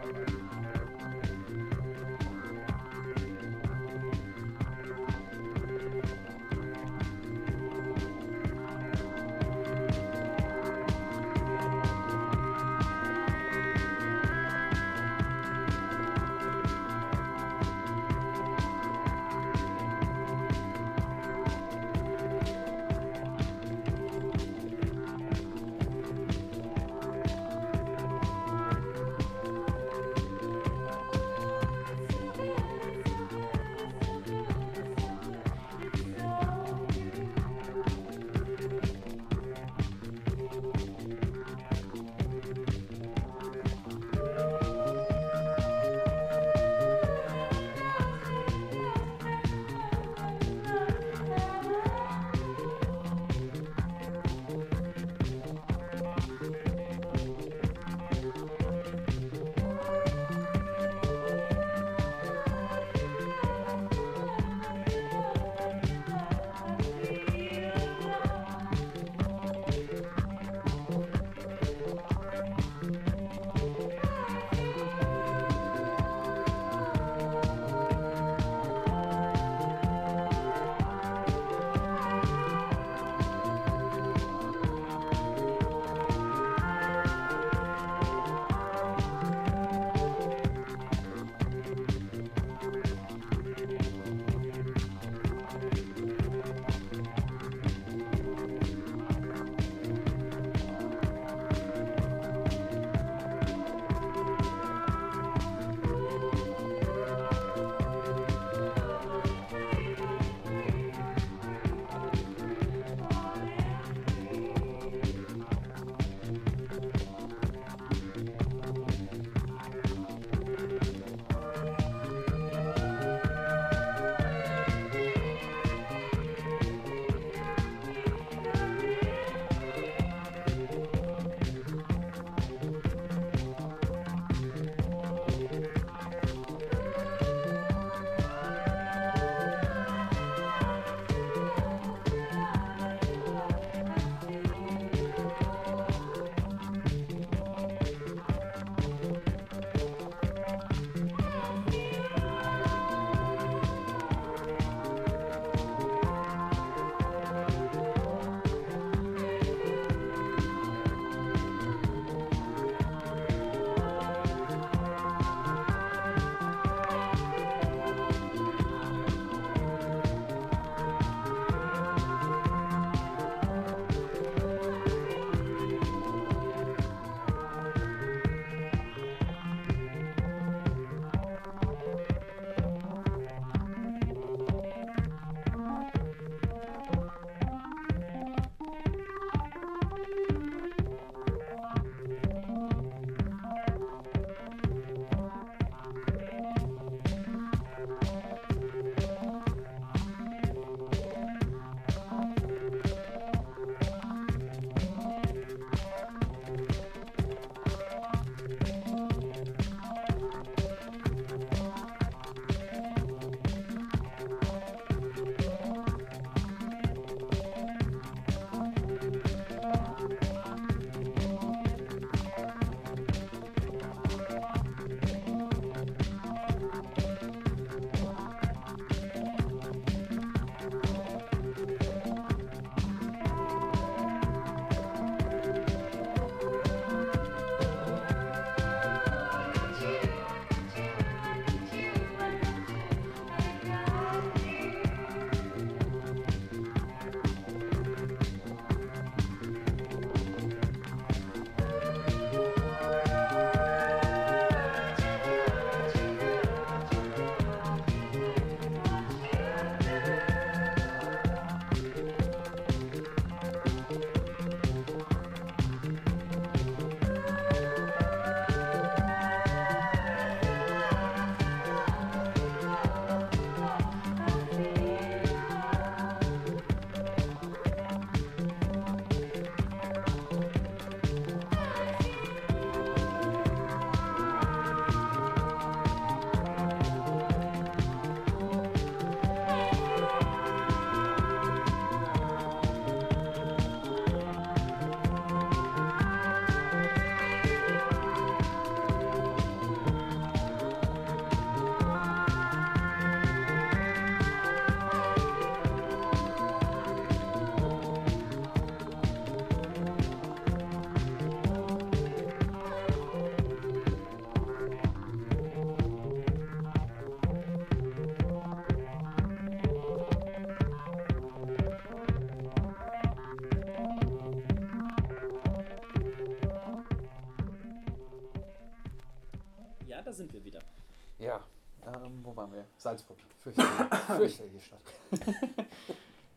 Salzburg. Fürchterliche, fürchterliche Stadt.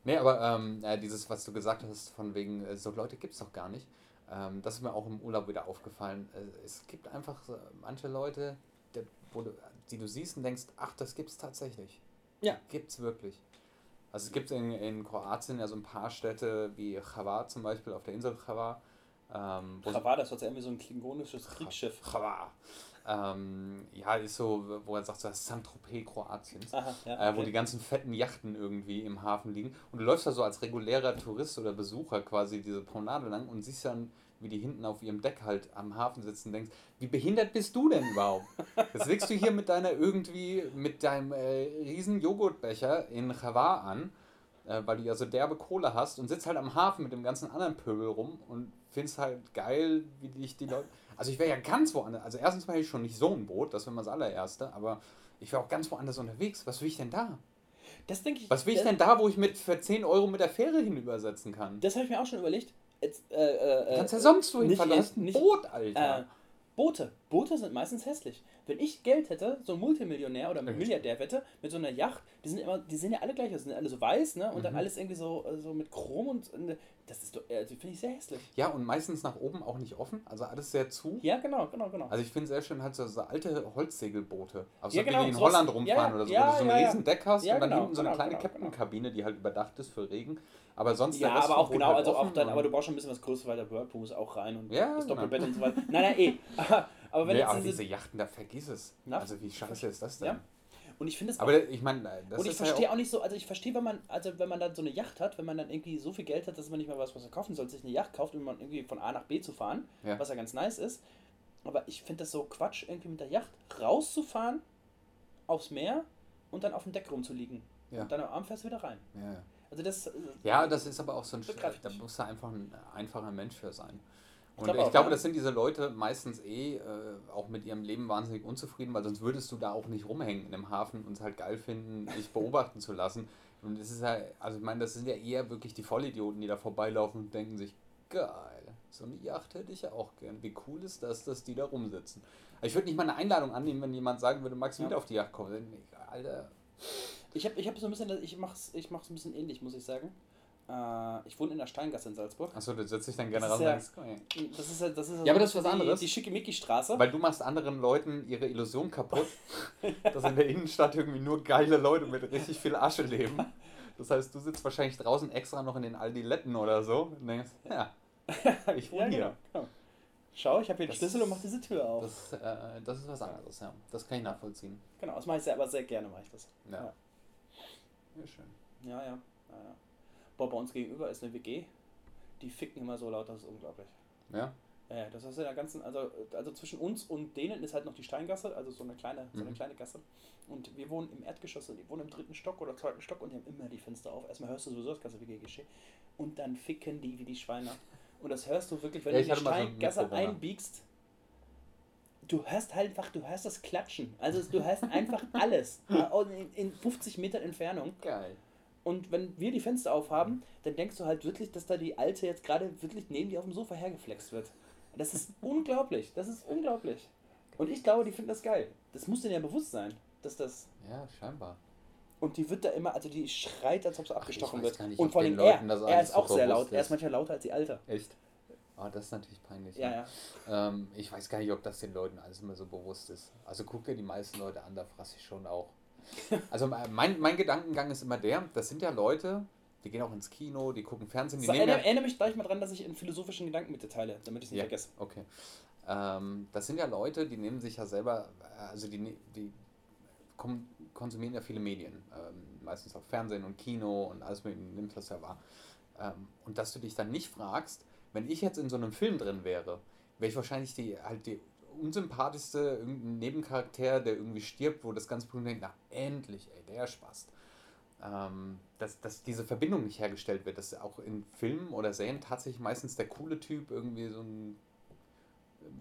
nee, aber ähm, äh, dieses, was du gesagt hast, von wegen, äh, so Leute gibt es doch gar nicht, ähm, das ist mir auch im Urlaub wieder aufgefallen. Äh, es gibt einfach so manche Leute, der, du, die du siehst und denkst, ach, das gibt's tatsächlich. Ja. Gibt's wirklich. Also es gibt in, in Kroatien ja so ein paar Städte wie Chava zum Beispiel, auf der Insel Chava. Ähm, Chava, das war ja irgendwie so ein klingonisches Kriegsschiff. Chava. Ähm, ja, ist so, wo er sagt, so das Saint-Tropez Kroatiens. Aha, ja. Äh, wo okay. die ganzen fetten Yachten irgendwie im Hafen liegen. Und du läufst da so als regulärer Tourist oder Besucher quasi diese Promenade lang und siehst dann, wie die hinten auf ihrem Deck halt am Hafen sitzen und denkst, wie behindert bist du denn überhaupt? Jetzt legst du hier mit deiner irgendwie, mit deinem äh, riesen Joghurtbecher in Chava an, äh, weil du ja so derbe Kohle hast und sitzt halt am Hafen mit dem ganzen anderen Pöbel rum und findest halt geil, wie dich die Leute... Also ich wäre ja ganz woanders, also erstens war ich schon nicht so ein Boot, das wäre mal das allererste, aber ich wäre auch ganz woanders unterwegs. Was will ich denn da? Das denke ich. Was will ich denn da, wo ich mit für 10 Euro mit der Fähre hinübersetzen kann? Das habe ich mir auch schon überlegt. Jetzt, äh, äh, Du kannst ja äh, sonst wohin fahren, du hast ein Boot, Alter. Boote. Boote sind meistens hässlich. Wenn ich Geld hätte, so ein Multimillionär oder Richtig. Milliardär wette, mit so einer Yacht, die sind immer, die sehen ja alle gleich aus, die sind alle so weiß, ne? Und dann Mhm. alles irgendwie so, so mit Chrom und äh, das ist doch, also finde ich sehr hässlich. ja, und meistens nach oben auch nicht offen, also alles sehr zu. Ja, genau, genau, genau. Also ich finde sehr schön halt so, so alte Holzsegelboote. Also Ja, genau, die in Holland rumfahren ja, oder so, ja, wo du so ein ja. riesen Deck hast und dann genau, hinten so eine genau, kleine genau, Captain-Kabine, die halt überdacht ist für Regen. Aber sonst ja, aber auch genau, halt also auch dann, aber du brauchst schon ein bisschen was Größeres, weil der Whirlpool muss auch rein und Ja, das genau. Doppelbett und so weiter. Nein, nein, eh. Aber, aber wenn nee, aber diese, Yachten, da vergiss es. Na? Also wie scheiße ist das denn? Ja. und ich finde es Aber ich meine, das Und ich ist ja verstehe auch, auch nicht so, also ich verstehe, wenn man, also wenn man dann so eine Yacht hat, wenn man dann irgendwie so viel Geld hat, dass man nicht mehr was er kaufen soll, sich eine Yacht kauft, um man irgendwie von A nach B zu fahren, Ja. was ja ganz nice ist. Aber ich finde das so Quatsch, irgendwie mit der Yacht rauszufahren aufs Meer und dann auf dem Deck rumzuliegen. Ja. Und dann am Abend fährst du wieder rein. ja. Also das. äh, Ja, das ist aber auch so ein ich da muss da einfach ein einfacher Mensch für sein. Und glaub ich auch, glaube, ja. das sind diese Leute meistens eh äh, auch mit ihrem Leben wahnsinnig unzufrieden, weil sonst würdest du da auch nicht rumhängen in einem Hafen und es halt geil finden, dich beobachten zu lassen. Und es ist ja, also ich meine, das sind ja eher wirklich die Vollidioten, die da vorbeilaufen und denken sich, geil, so eine Yacht hätte ich ja auch gern. Wie cool ist das, dass die da rumsitzen? Ich würde nicht mal eine Einladung annehmen, wenn jemand sagen würde, du Ja. wieder auf die Yacht kommen? Ich, Alter, Ich habe ich hab so ein bisschen, ich mach's, ich mach's ein bisschen ähnlich, muss ich sagen. Äh, ich wohne in der Steingasse in Salzburg. achso, du setzt dich dann gerne ist und ja-. Das ist ja, das ist Ja, aber das ist was die, anderes. Die Schickimicki-Straße. Weil du machst anderen Leuten ihre Illusion kaputt, dass in der Innenstadt irgendwie nur geile Leute mit richtig viel Asche leben. Das heißt, du sitzt wahrscheinlich draußen extra noch in den Aldi-Letten oder so und denkst, ja, ich wohne Ja, hier. genau, genau. Schau, ich habe hier den Das- Schlüssel und mach diese Tür auf. Das, äh, das ist was anderes, ja. Das kann ich nachvollziehen. genau, das mache ich sehr, aber sehr gerne mache ich das. Ja. Ja. Ja, schön. Ja, ja. ja, ja. Boah, bei uns gegenüber ist eine WG, die ficken immer so laut, das ist unglaublich. Ja? Ja, ja, das ist in der ganzen, also, also zwischen uns und denen ist halt noch die Steingasse, also so eine kleine, so eine Mhm. kleine Gasse. Und wir wohnen im Erdgeschoss, und die wohnen im dritten Stock oder zweiten Stock und die haben immer die Fenster auf. Erstmal hörst du sowieso das ganze WG geschehen. Und dann ficken die wie die Schweine. Und das hörst du wirklich, wenn Ja, du in die so Steingasse Mitbewohner. einbiegst. Du hörst halt einfach, du hörst das Klatschen. Also du hörst einfach alles. In, in 50 Metern Entfernung. Geil. Und wenn wir die Fenster aufhaben, dann denkst du halt wirklich, dass da die Alte jetzt gerade wirklich neben dir auf dem Sofa hergeflext wird. Das ist unglaublich. Das ist unglaublich. Und ich glaube, die finden das geil. Das muss denen ja bewusst sein, dass das. Ja, scheinbar. Und die wird da immer, also die schreit, als ob sie abgestochen weiß wird. nicht, Und vor allem er, er ist auch sehr laut. Er ist ist. manchmal lauter als die Alte. Echt? Oh, das ist natürlich peinlich. Ja, ne? ja. Ähm, ich weiß gar nicht, ob das den Leuten alles immer so bewusst ist. Also guck dir die meisten Leute an, da fresse ich schon auch. Also mein, mein Gedankengang ist immer der, das sind ja Leute, die gehen auch ins Kino, die gucken Fernsehen, die So, erinnere, ja, erinnere mich gleich mal dran, dass ich einen philosophischen Gedanken mit dir teile, damit ich es nicht Ja. vergesse. Okay. Ähm, das sind ja Leute, die nehmen sich ja selber, äh, also die, ne- die konsumieren ja viele Medien. Ähm, meistens auch Fernsehen und Kino und alles mit nimmst das ja wahr. Ähm, und dass du dich dann nicht fragst, wenn ich jetzt in so einem Film drin wäre, wäre ich wahrscheinlich die halt die unsympathischste irgendein Nebencharakter, der irgendwie stirbt, wo das ganze Publikum denkt, na endlich, ey, der Spaß. Ähm, dass, dass diese Verbindung nicht hergestellt wird, dass auch in Filmen oder Serien tatsächlich meistens der coole Typ irgendwie so ein,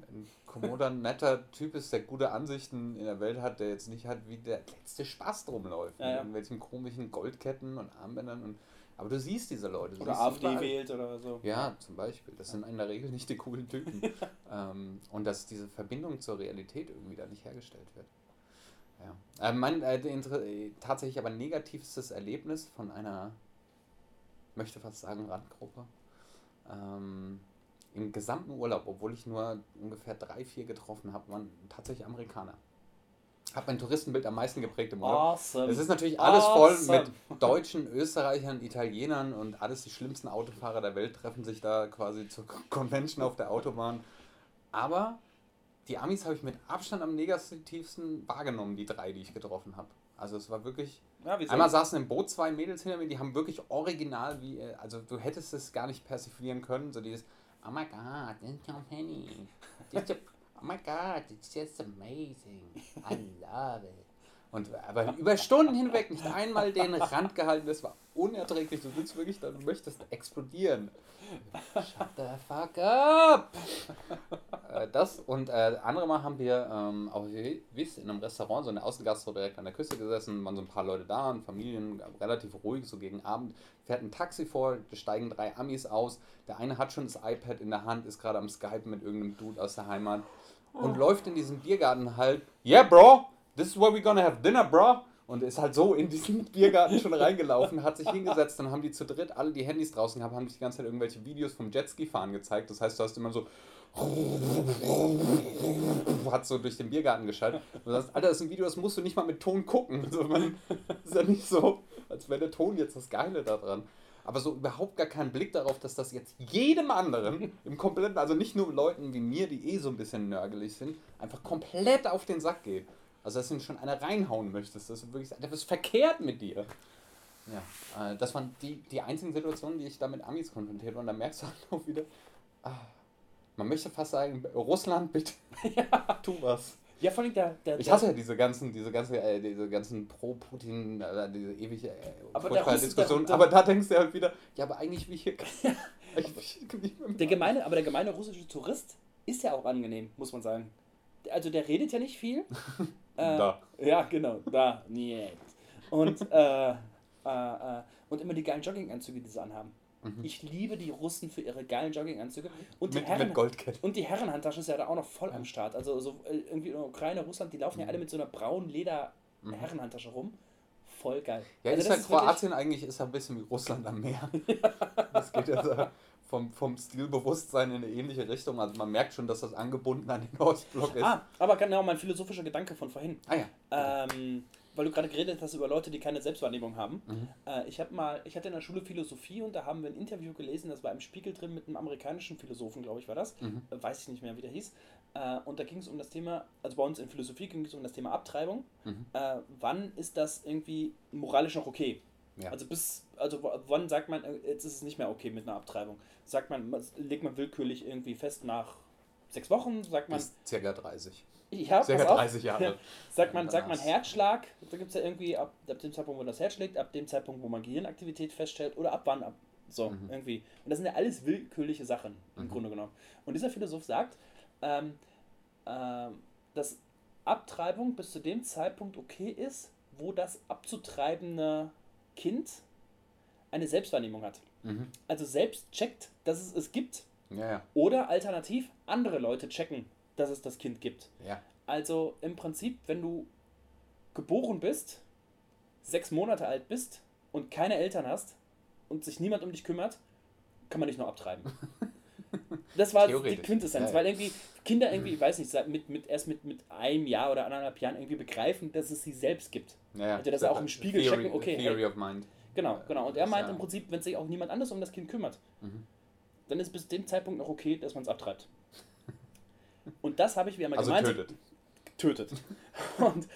ein kommoder, netter Typ ist, der gute Ansichten in der Welt hat, der jetzt nicht hat, wie der letzte Spaß drum läuft. Ja, mit ja. irgendwelchen komischen Goldketten und Armbändern. Und, aber du siehst diese Leute. Du Oder AfD überall. wählt oder so. Ja, zum Beispiel. Das sind in der Regel nicht die coolen Typen. ähm, und dass diese Verbindung zur Realität irgendwie da nicht hergestellt wird. Ja. Äh, mein äh, äh, tatsächlich aber negativstes Erlebnis von einer, möchte fast sagen, Randgruppe. Ähm, Im gesamten Urlaub, obwohl ich nur ungefähr drei, vier getroffen habe, waren tatsächlich Amerikaner. Hat mein Touristenbild am meisten geprägt im Urlaub. Awesome. Es ist natürlich alles voll Awesome. mit Deutschen, Österreichern, Italienern und alles die schlimmsten Autofahrer der Welt treffen sich da quasi zur Convention auf der Autobahn. Aber die Amis habe ich mit Abstand am negativsten wahrgenommen, die drei, die ich getroffen habe. Also es war wirklich. Ja, wie Einmal saßen im Boot zwei Mädels hinter mir, die haben wirklich original wie, äh, also du hättest es gar nicht persiflieren können, so dieses, oh my god, this is Tom Penny. This is- oh my god, it's just amazing. I love it. Und aber über Stunden hinweg nicht einmal den Rand gehalten, das war unerträglich. Du sitzt wirklich da, du möchtest explodieren. Shut the fuck up! äh, das und äh, andere Mal haben wir ähm, auf Wiss in einem Restaurant, so eine Außengastro direkt an der Küste gesessen, waren so ein paar Leute da und Familien, relativ ruhig, so gegen Abend. Fährt ein Taxi vor, steigen drei Amis aus. Der eine hat schon das iPad in der Hand, ist gerade am Skype mit irgendeinem Dude aus der Heimat und läuft in diesem Biergarten halt, yeah, bro, this is where we gonna have dinner, bro. Und ist halt so in diesen Biergarten schon reingelaufen, hat sich hingesetzt, dann haben die zu dritt alle die Handys draußen gehabt, haben sich die ganze Zeit irgendwelche Videos vom Jetski-Fahren gezeigt. Das heißt, du hast immer so hat so durch den Biergarten geschaltet. Und du sagst, Alter, das ist ein Video, das musst du nicht mal mit Ton gucken. Also man, ist ja nicht so, als wäre der Ton jetzt das Geile daran. Aber so überhaupt gar keinen Blick darauf, dass das jetzt jedem anderen im kompletten, also nicht nur Leuten wie mir, die eh so ein bisschen nörgelig sind, einfach komplett auf den Sack geht. Also dass du schon einer reinhauen möchtest. Das ist wirklich, Alter, was ist verkehrt mit dir? Ja, äh, das waren die, die einzigen Situationen, die ich da mit Amis konfrontiert war. Und da merkst du halt auch wieder, ah, man möchte fast sagen, Russland, bitte, tu was. Ja, vor allem der, der, Ich hasse ja diese ganzen, diese ganze, äh, diese ganzen Pro-Putin, äh, diese ewige äh, Aber Diskussion. aber da denkst du halt wieder, ja, aber eigentlich wie hier. eigentlich Der gemeine, aber der gemeine russische Tourist ist ja auch angenehm, muss man sagen. Also der redet ja nicht viel. Äh, Da. Ja, genau, da, niet. Und, äh, äh, äh, und immer die geilen Jogginganzüge, die sie anhaben. Ich liebe die Russen für ihre geilen Jogginganzüge. Und die, mit, Herren, mit und die Herrenhandtasche ist ja da auch noch voll am Start. Also so äh, irgendwie in der Ukraine, Russland, die laufen ja alle mit so einer braunen Leder Herrenhandtasche rum. Voll geil. Ja, Also ist ja Kroatien eigentlich ist ja ein bisschen wie Russland am Meer. Das geht ja so vom, vom Stilbewusstsein in eine ähnliche Richtung. Also man merkt schon, dass das angebunden an den Ostblock ist. Ah, aber genau, mein philosophischer Gedanke von vorhin. Ah ja. Ähm, weil du gerade geredet hast über Leute, die keine Selbstwahrnehmung haben. Mhm. Äh, ich habe mal, ich hatte in der Schule Philosophie und da haben wir ein Interview gelesen, das war im Spiegel drin mit einem amerikanischen Philosophen, glaube ich, war das. Mhm. Äh, weiß ich nicht mehr, wie der hieß. Äh, und da ging es um das Thema, also bei uns in Philosophie ging es um das Thema Abtreibung. Mhm. Äh, wann ist das irgendwie moralisch noch okay? Ja. Also bis, also wann sagt man, äh, jetzt ist es nicht mehr okay mit einer Abtreibung? Sagt man, man- legt man willkürlich irgendwie fest nach sechs Wochen? Sagt man, Bis circa 30. ja, Circa pass auf. 30 Jahre. Sagt man, sagt man Herzschlag, da gibt es ja irgendwie ab, ab dem Zeitpunkt, wo das Herz schlägt, ab dem Zeitpunkt, wo man Gehirnaktivität feststellt oder ab wann, ab so Mhm. irgendwie. Und das sind ja alles willkürliche Sachen im Mhm. Grunde genommen. Und dieser Philosoph sagt, ähm, ähm, dass Abtreibung bis zu dem Zeitpunkt okay ist, wo das abzutreibende Kind eine Selbstwahrnehmung hat. Mhm. Also selbst checkt, dass es es gibt Ja, ja. oder alternativ andere Leute checken, dass es das Kind gibt. Ja. Also im Prinzip, wenn du geboren bist, sechs Monate alt bist und keine Eltern hast und sich niemand um dich kümmert, kann man dich nur abtreiben. Das war die. Quintessenz, Ja, weil irgendwie Kinder irgendwie, ich weiß nicht, mit, mit, erst mit, mit einem Jahr oder anderthalb Jahren irgendwie begreifen, dass es sie selbst gibt. ja. Also, dass sie auch im Spiegel Theory, checken, okay, Theory hey. of Mind. Genau, genau. Und er meint ja- im Prinzip, wenn sich auch niemand anders um das Kind kümmert, Mhm. dann ist bis dem Zeitpunkt noch okay, dass man es abtreibt. Und das habe ich, wie einmal Also gemeint, tötet. tötet. Und,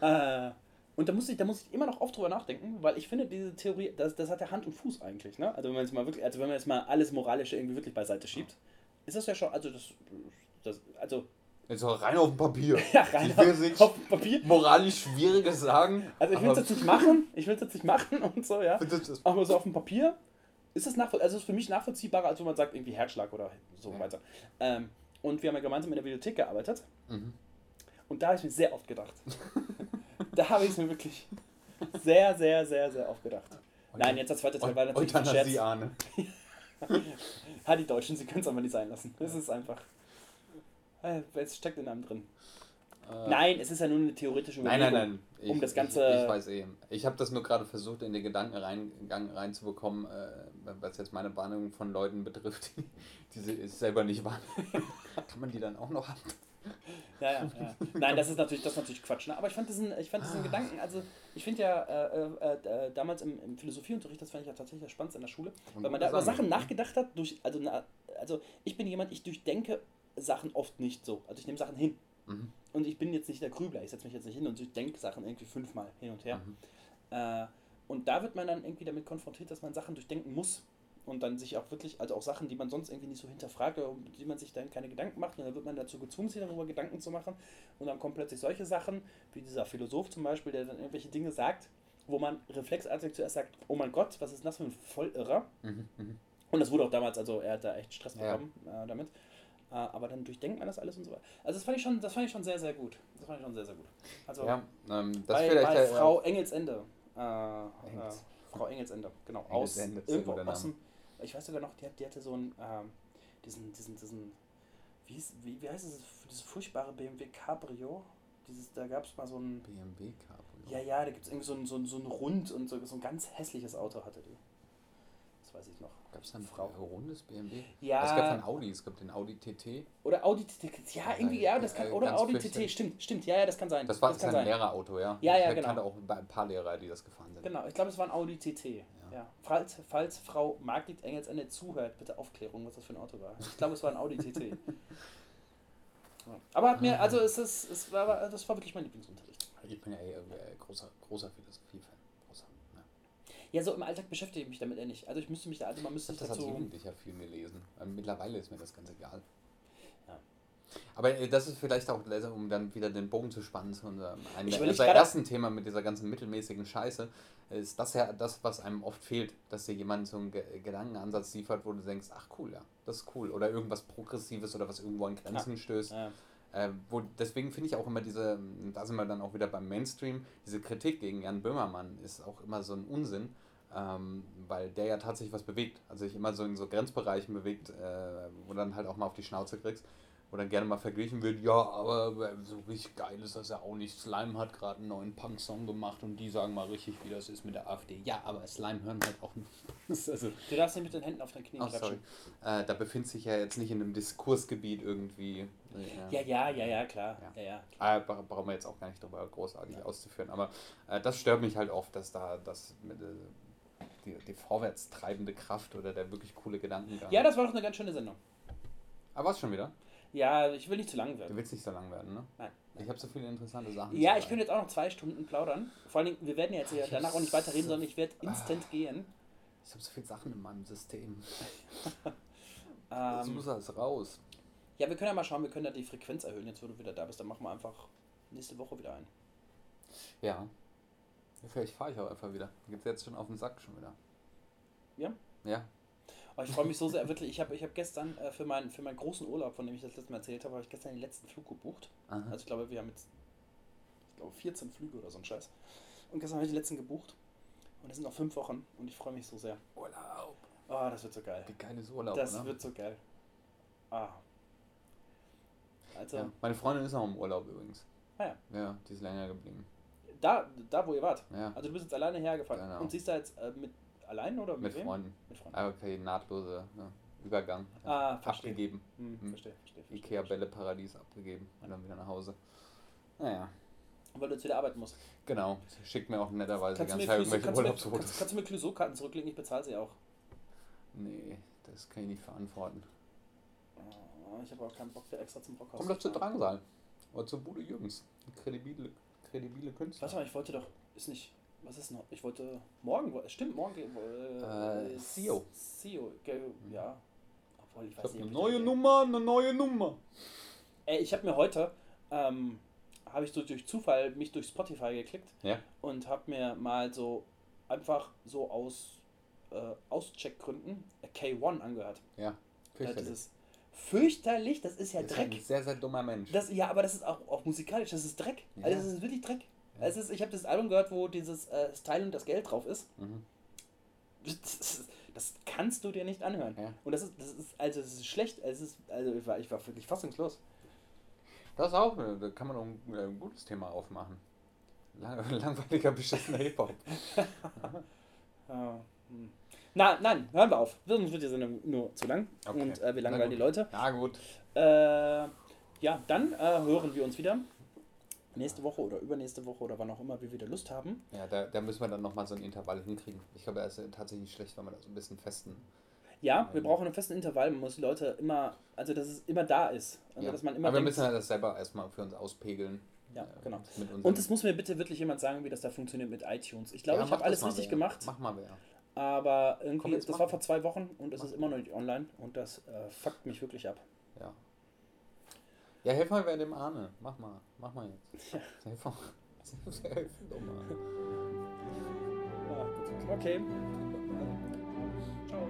äh, und da muss, ich, da muss ich immer noch oft drüber nachdenken, weil ich finde, diese Theorie, das, das hat ja Hand und Fuß eigentlich. Ne? Also wenn man jetzt mal wirklich, also wenn man jetzt mal alles Moralische irgendwie wirklich beiseite schiebt, ist das ja schon, also das, das also Jetzt auch rein auf dem Papier. ja, rein Ich will auf, nicht auf Papier. moralisch Schwieriges sagen. Also ich will es jetzt nicht machen, ich will es jetzt nicht machen und so, ja. Aber so auf dem Papier ist das nachvollziehbar, also ist für mich nachvollziehbarer, als wenn man sagt, irgendwie Herzschlag oder so Ja. weiter. Ähm, und wir haben ja gemeinsam in der Bibliothek gearbeitet Mhm. und da habe ich mir sehr oft gedacht. da habe ich es mir wirklich sehr, sehr, sehr, sehr oft gedacht. Nein, jetzt der zweite Teil war natürlich ein Scherz. Euthanasie-Ahne. Ha, die Deutschen, sie können es aber nicht sein lassen. Das ist einfach. äh, Es steckt in einem drin. Äh, Nein, es ist ja nur eine theoretische Nein, Überlegung. nein, nein. Um das Ganze- Ich, ich weiß eh. Ich habe das nur gerade versucht, in den Gedankengang reinzubekommen, äh, was jetzt meine Wahrnehmung von Leuten betrifft, die, die sie selber nicht wahrnehmen. Kann man die dann auch noch haben? Ja, ja, ja. Nein, das ist natürlich, das ist natürlich Quatsch. Ne? Aber ich fand diesen, ich fand Ah. Gedanken, also ich finde ja äh, äh, äh, damals im, im Philosophieunterricht, das fand ich ja tatsächlich das Spannendste in der Schule, weil man da über Sachen, ne? nachgedacht hat, durch, also, na, also ich bin jemand, ich durchdenke Sachen oft nicht so. Also ich nehme Sachen hin. Mhm. Und ich bin jetzt nicht der Grübler, ich setze mich jetzt nicht hin und durchdenke Sachen irgendwie fünfmal hin und her. Mhm. Äh, und da wird man dann irgendwie damit konfrontiert, dass man Sachen durchdenken muss. Und dann sich auch wirklich, also auch Sachen, die man sonst irgendwie nicht so hinterfragt oder um die man sich dann keine Gedanken macht. Und dann wird man dazu gezwungen, sich darüber Gedanken zu machen. Und dann kommen plötzlich solche Sachen, wie dieser Philosoph zum Beispiel, der dann irgendwelche Dinge sagt, wo man reflexartig zuerst sagt, oh mein Gott, was ist das für ein Vollirrer? Mhm. Mhm. Und das wurde auch damals, also er hat da echt Stress Ja. bekommen äh, damit. Äh, aber dann durchdenkt man das alles und so weiter. Also das fand ich schon, das fand ich schon sehr, sehr gut. Das fand ich schon sehr, sehr gut. Also Ja, ähm, das bei, vielleicht bei äh, Frau Engelsende. Äh, äh, Engels. Frau Engelsende, genau. Engelsende, aus irgendwo aus dem, ich weiß sogar noch, die, hat, die hatte so einen, ähm, diesen, diesen, diesen, wie, hieß, wie, wie heißt es, dieses furchtbare BMW Cabrio? Dieses, da gab es mal so ein, BMW Cabrio. ja, ja, da gibt es irgendwie so ein, so, ein, so ein Rund und so, so ein ganz hässliches Auto hatte die. Weiß ich noch. Gab es dann Frau. ein rundes BMW? Ja. Es gab von Audi, es gab den Audi TT. Oder Audi TT, ja, irgendwie, ja, das kann, Äh, oder Audi TT, stimmt, stimmt, ja, ja, das kann sein. Das war das das kann ein Lehrerauto, ja. Ja, ja, ich genau. kannte auch ein paar Lehrer, die das gefahren sind. Genau, ich glaube, es war ein Audi TT. Ja. Falls, falls Frau Margit Engelsende zuhört, bitte Aufklärung, was das für ein Auto war. Ich glaube, es war ein Audi TT. Aber hat mir, also es ist, es war, das war wirklich mein Lieblingsunterricht. Ich bin ja eh, äh, großer, großer Philosophie-Fan. Ja. Ja, so im Alltag beschäftige ich mich damit eher nicht. Also ich müsste mich da, also man müsste Ich das als dazu. Jugendlicher viel gelesen. Ähm, Mittlerweile ist mir das ganz egal. Ja. Aber äh, das ist vielleicht auch, um dann wieder den Bogen zu spannen zu unserem der, gerade- ersten Thema mit dieser ganzen mittelmäßigen Scheiße, ist das ja das, was einem oft fehlt, dass dir jemand so einen Ge Gedankenansatz liefert, wo du denkst, ach cool, ja, das ist cool. Oder irgendwas Progressives oder was irgendwo an Grenzen stößt. Ja. Äh, wo, deswegen finde ich auch immer diese, da sind wir dann auch wieder beim Mainstream, diese Kritik gegen Jan Böhmermann ist auch immer so ein Unsinn, ähm, weil der ja tatsächlich was bewegt. Also sich immer so in so Grenzbereichen bewegt, äh, wo dann halt auch mal auf die Schnauze kriegst, wo dann gerne mal verglichen wird, ja, aber so richtig geil ist das ja auch nicht. Slime hat gerade einen neuen Punk-Song gemacht und die sagen mal richtig, wie das ist mit der AfD. Ja, aber Slime hören halt auch nicht. also, Du darfst nicht mit den Händen auf deinen Knien oh, klatschen. Äh, da befindet sich ja jetzt nicht in einem Diskursgebiet irgendwie. äh, Ja, ja, ja, ja, klar. Ja. Ja, ja. klar. äh, bra- brauchen wir jetzt auch gar nicht drüber großartig auszuführen. Aber äh, das stört mich halt oft, dass da das mit, äh, die, die vorwärts treibende Kraft oder der wirklich coole Gedankengang. Ja, das war doch eine ganz schöne Sendung. Aber was schon wieder? Ja, ich will nicht zu lang Du werden. willst nicht so lang werden, ne? Nein. Ich habe so viele interessante Sachen. Ja, ich könnte jetzt auch noch zwei Stunden plaudern. Vor allen Dingen, wir werden ja jetzt hier danach auch nicht weiter reden, sondern ich werde instant gehen. Ich habe so viele Sachen in meinem System. Jetzt Ähm, muss alles raus. ja, wir können ja mal schauen, wir können ja die Frequenz erhöhen, jetzt wo du wieder da bist. Dann machen wir einfach nächste Woche wieder ein. Ja. Vielleicht fahre ich auch einfach wieder. Geht's jetzt schon auf den Sack schon wieder. Ja? Ja. Aber ich freue mich so sehr, wirklich. Ich habe ich hab gestern äh, für, meinen, für meinen großen Urlaub, von dem ich das letzte Mal erzählt habe, habe ich gestern den letzten Flug gebucht. Aha. Also ich glaube, wir haben jetzt ich glaube, 14 Flüge oder so ein Scheiß. Und gestern habe ich den letzten gebucht. Und es sind noch fünf Wochen und ich freue mich so sehr. Urlaub. Oh, das wird so geil. Wie geil ist Urlaub, Das oder? wird so geil. Ah. Also, ja. Meine Freundin ist auch im Urlaub übrigens. ah ja. Ja, die ist länger geblieben. Da, da, wo ihr wart. Ja. Also du bist jetzt alleine hergefahren. Genau. Und siehst da jetzt äh, mit allein oder mit, Mit wem? Freunden. Mit Freunden. Aber okay, nahtlose ne, Übergang. Ah, verstehe. abgegeben. Hm, Hm. verstehe, verstehe. verstehe, Ikea verstehe. Bälle Paradies abgegeben und dann wieder nach Hause. Naja, Weil du jetzt wieder arbeiten musst. genau. Schickt mir auch netterweise Kannst Clouseau- irgendwelche kannst, du mir, Urlaubsfotos. kannst, kannst du mir Clouseau-Karten zurücklegen? Ich bezahle sie auch. Nee, das kann ich nicht verantworten. Ah, Ich habe auch keinen Bock für extra zum Brockhaus. Komm doch zu. Drangsal. Oder zu Bude Jürgens. Kredibile, kredibile Künstler. Warte mal, ich wollte doch. Ist nicht. Was ist noch? Ich wollte. Morgen. Stimmt, morgen. Äh, Äh, Sio. Sio, ge- ja. Obwohl, ich weiß nicht. eine neue Nummer, eine neue Nummer. Ey, ich habe mir heute. Ähm, habe ich so durch Zufall mich durch Spotify geklickt Ja. und habe mir mal so einfach so aus äh, Auscheckgründen K1 angehört. Ja, Ja, fürchterlich. dieses fürchterlich, das ist ja ist ein Dreck. sehr, sehr dummer Mensch. Das, ja, aber das ist auch, auch musikalisch, das ist Dreck. Ja. Also das ist wirklich Dreck. Ja. Es ist, ich habe das Album gehört, wo dieses äh, Style und das Geld drauf ist. mhm. Das, das kannst du dir nicht anhören. Ja. Und das ist, das ist, also das ist schlecht. Es ist, also ich war, ich war wirklich fassungslos. Das ist auch, äh, da kann man ein, äh, ein gutes Thema aufmachen. Lang, langweiliger, beschissener Hip-Hop. Ja, hm. Na, nein, hören wir auf. Sonst wird die Sendung nur zu lang. Okay. Und äh, wir Na langweilen die. Leute. Ja, gut. Äh, ja, dann äh, hören wir uns wieder. Nächste Woche oder übernächste Woche oder wann auch immer wir wieder Lust haben. Ja, da, da müssen wir dann nochmal so ein Intervall hinkriegen. Ich glaube, er ist tatsächlich schlecht, wenn man da so ein bisschen festen. Ja, wir Ähm. brauchen einen festen Intervall. Man muss die Leute immer, also dass es immer da ist. Also, Ja. dass man immer Aber wir denkt, müssen halt das selber erstmal für uns auspegeln. Ja, Äh, genau. Und es muss mir bitte wirklich jemand sagen, wie das da funktioniert mit iTunes. Ich glaube, Ja, ich habe alles mal richtig wer. gemacht, Mach mal wer. Aber irgendwie, jetzt das war vor zwei Wochen und es ist immer noch nicht online und das äh, fuckt mich wirklich ab. Ja. Ja, helf mal wer dem Arne. Mach mal. Mach mal jetzt. Helf mal. Helf doch mal. Ja, gut. Okay. Ciao.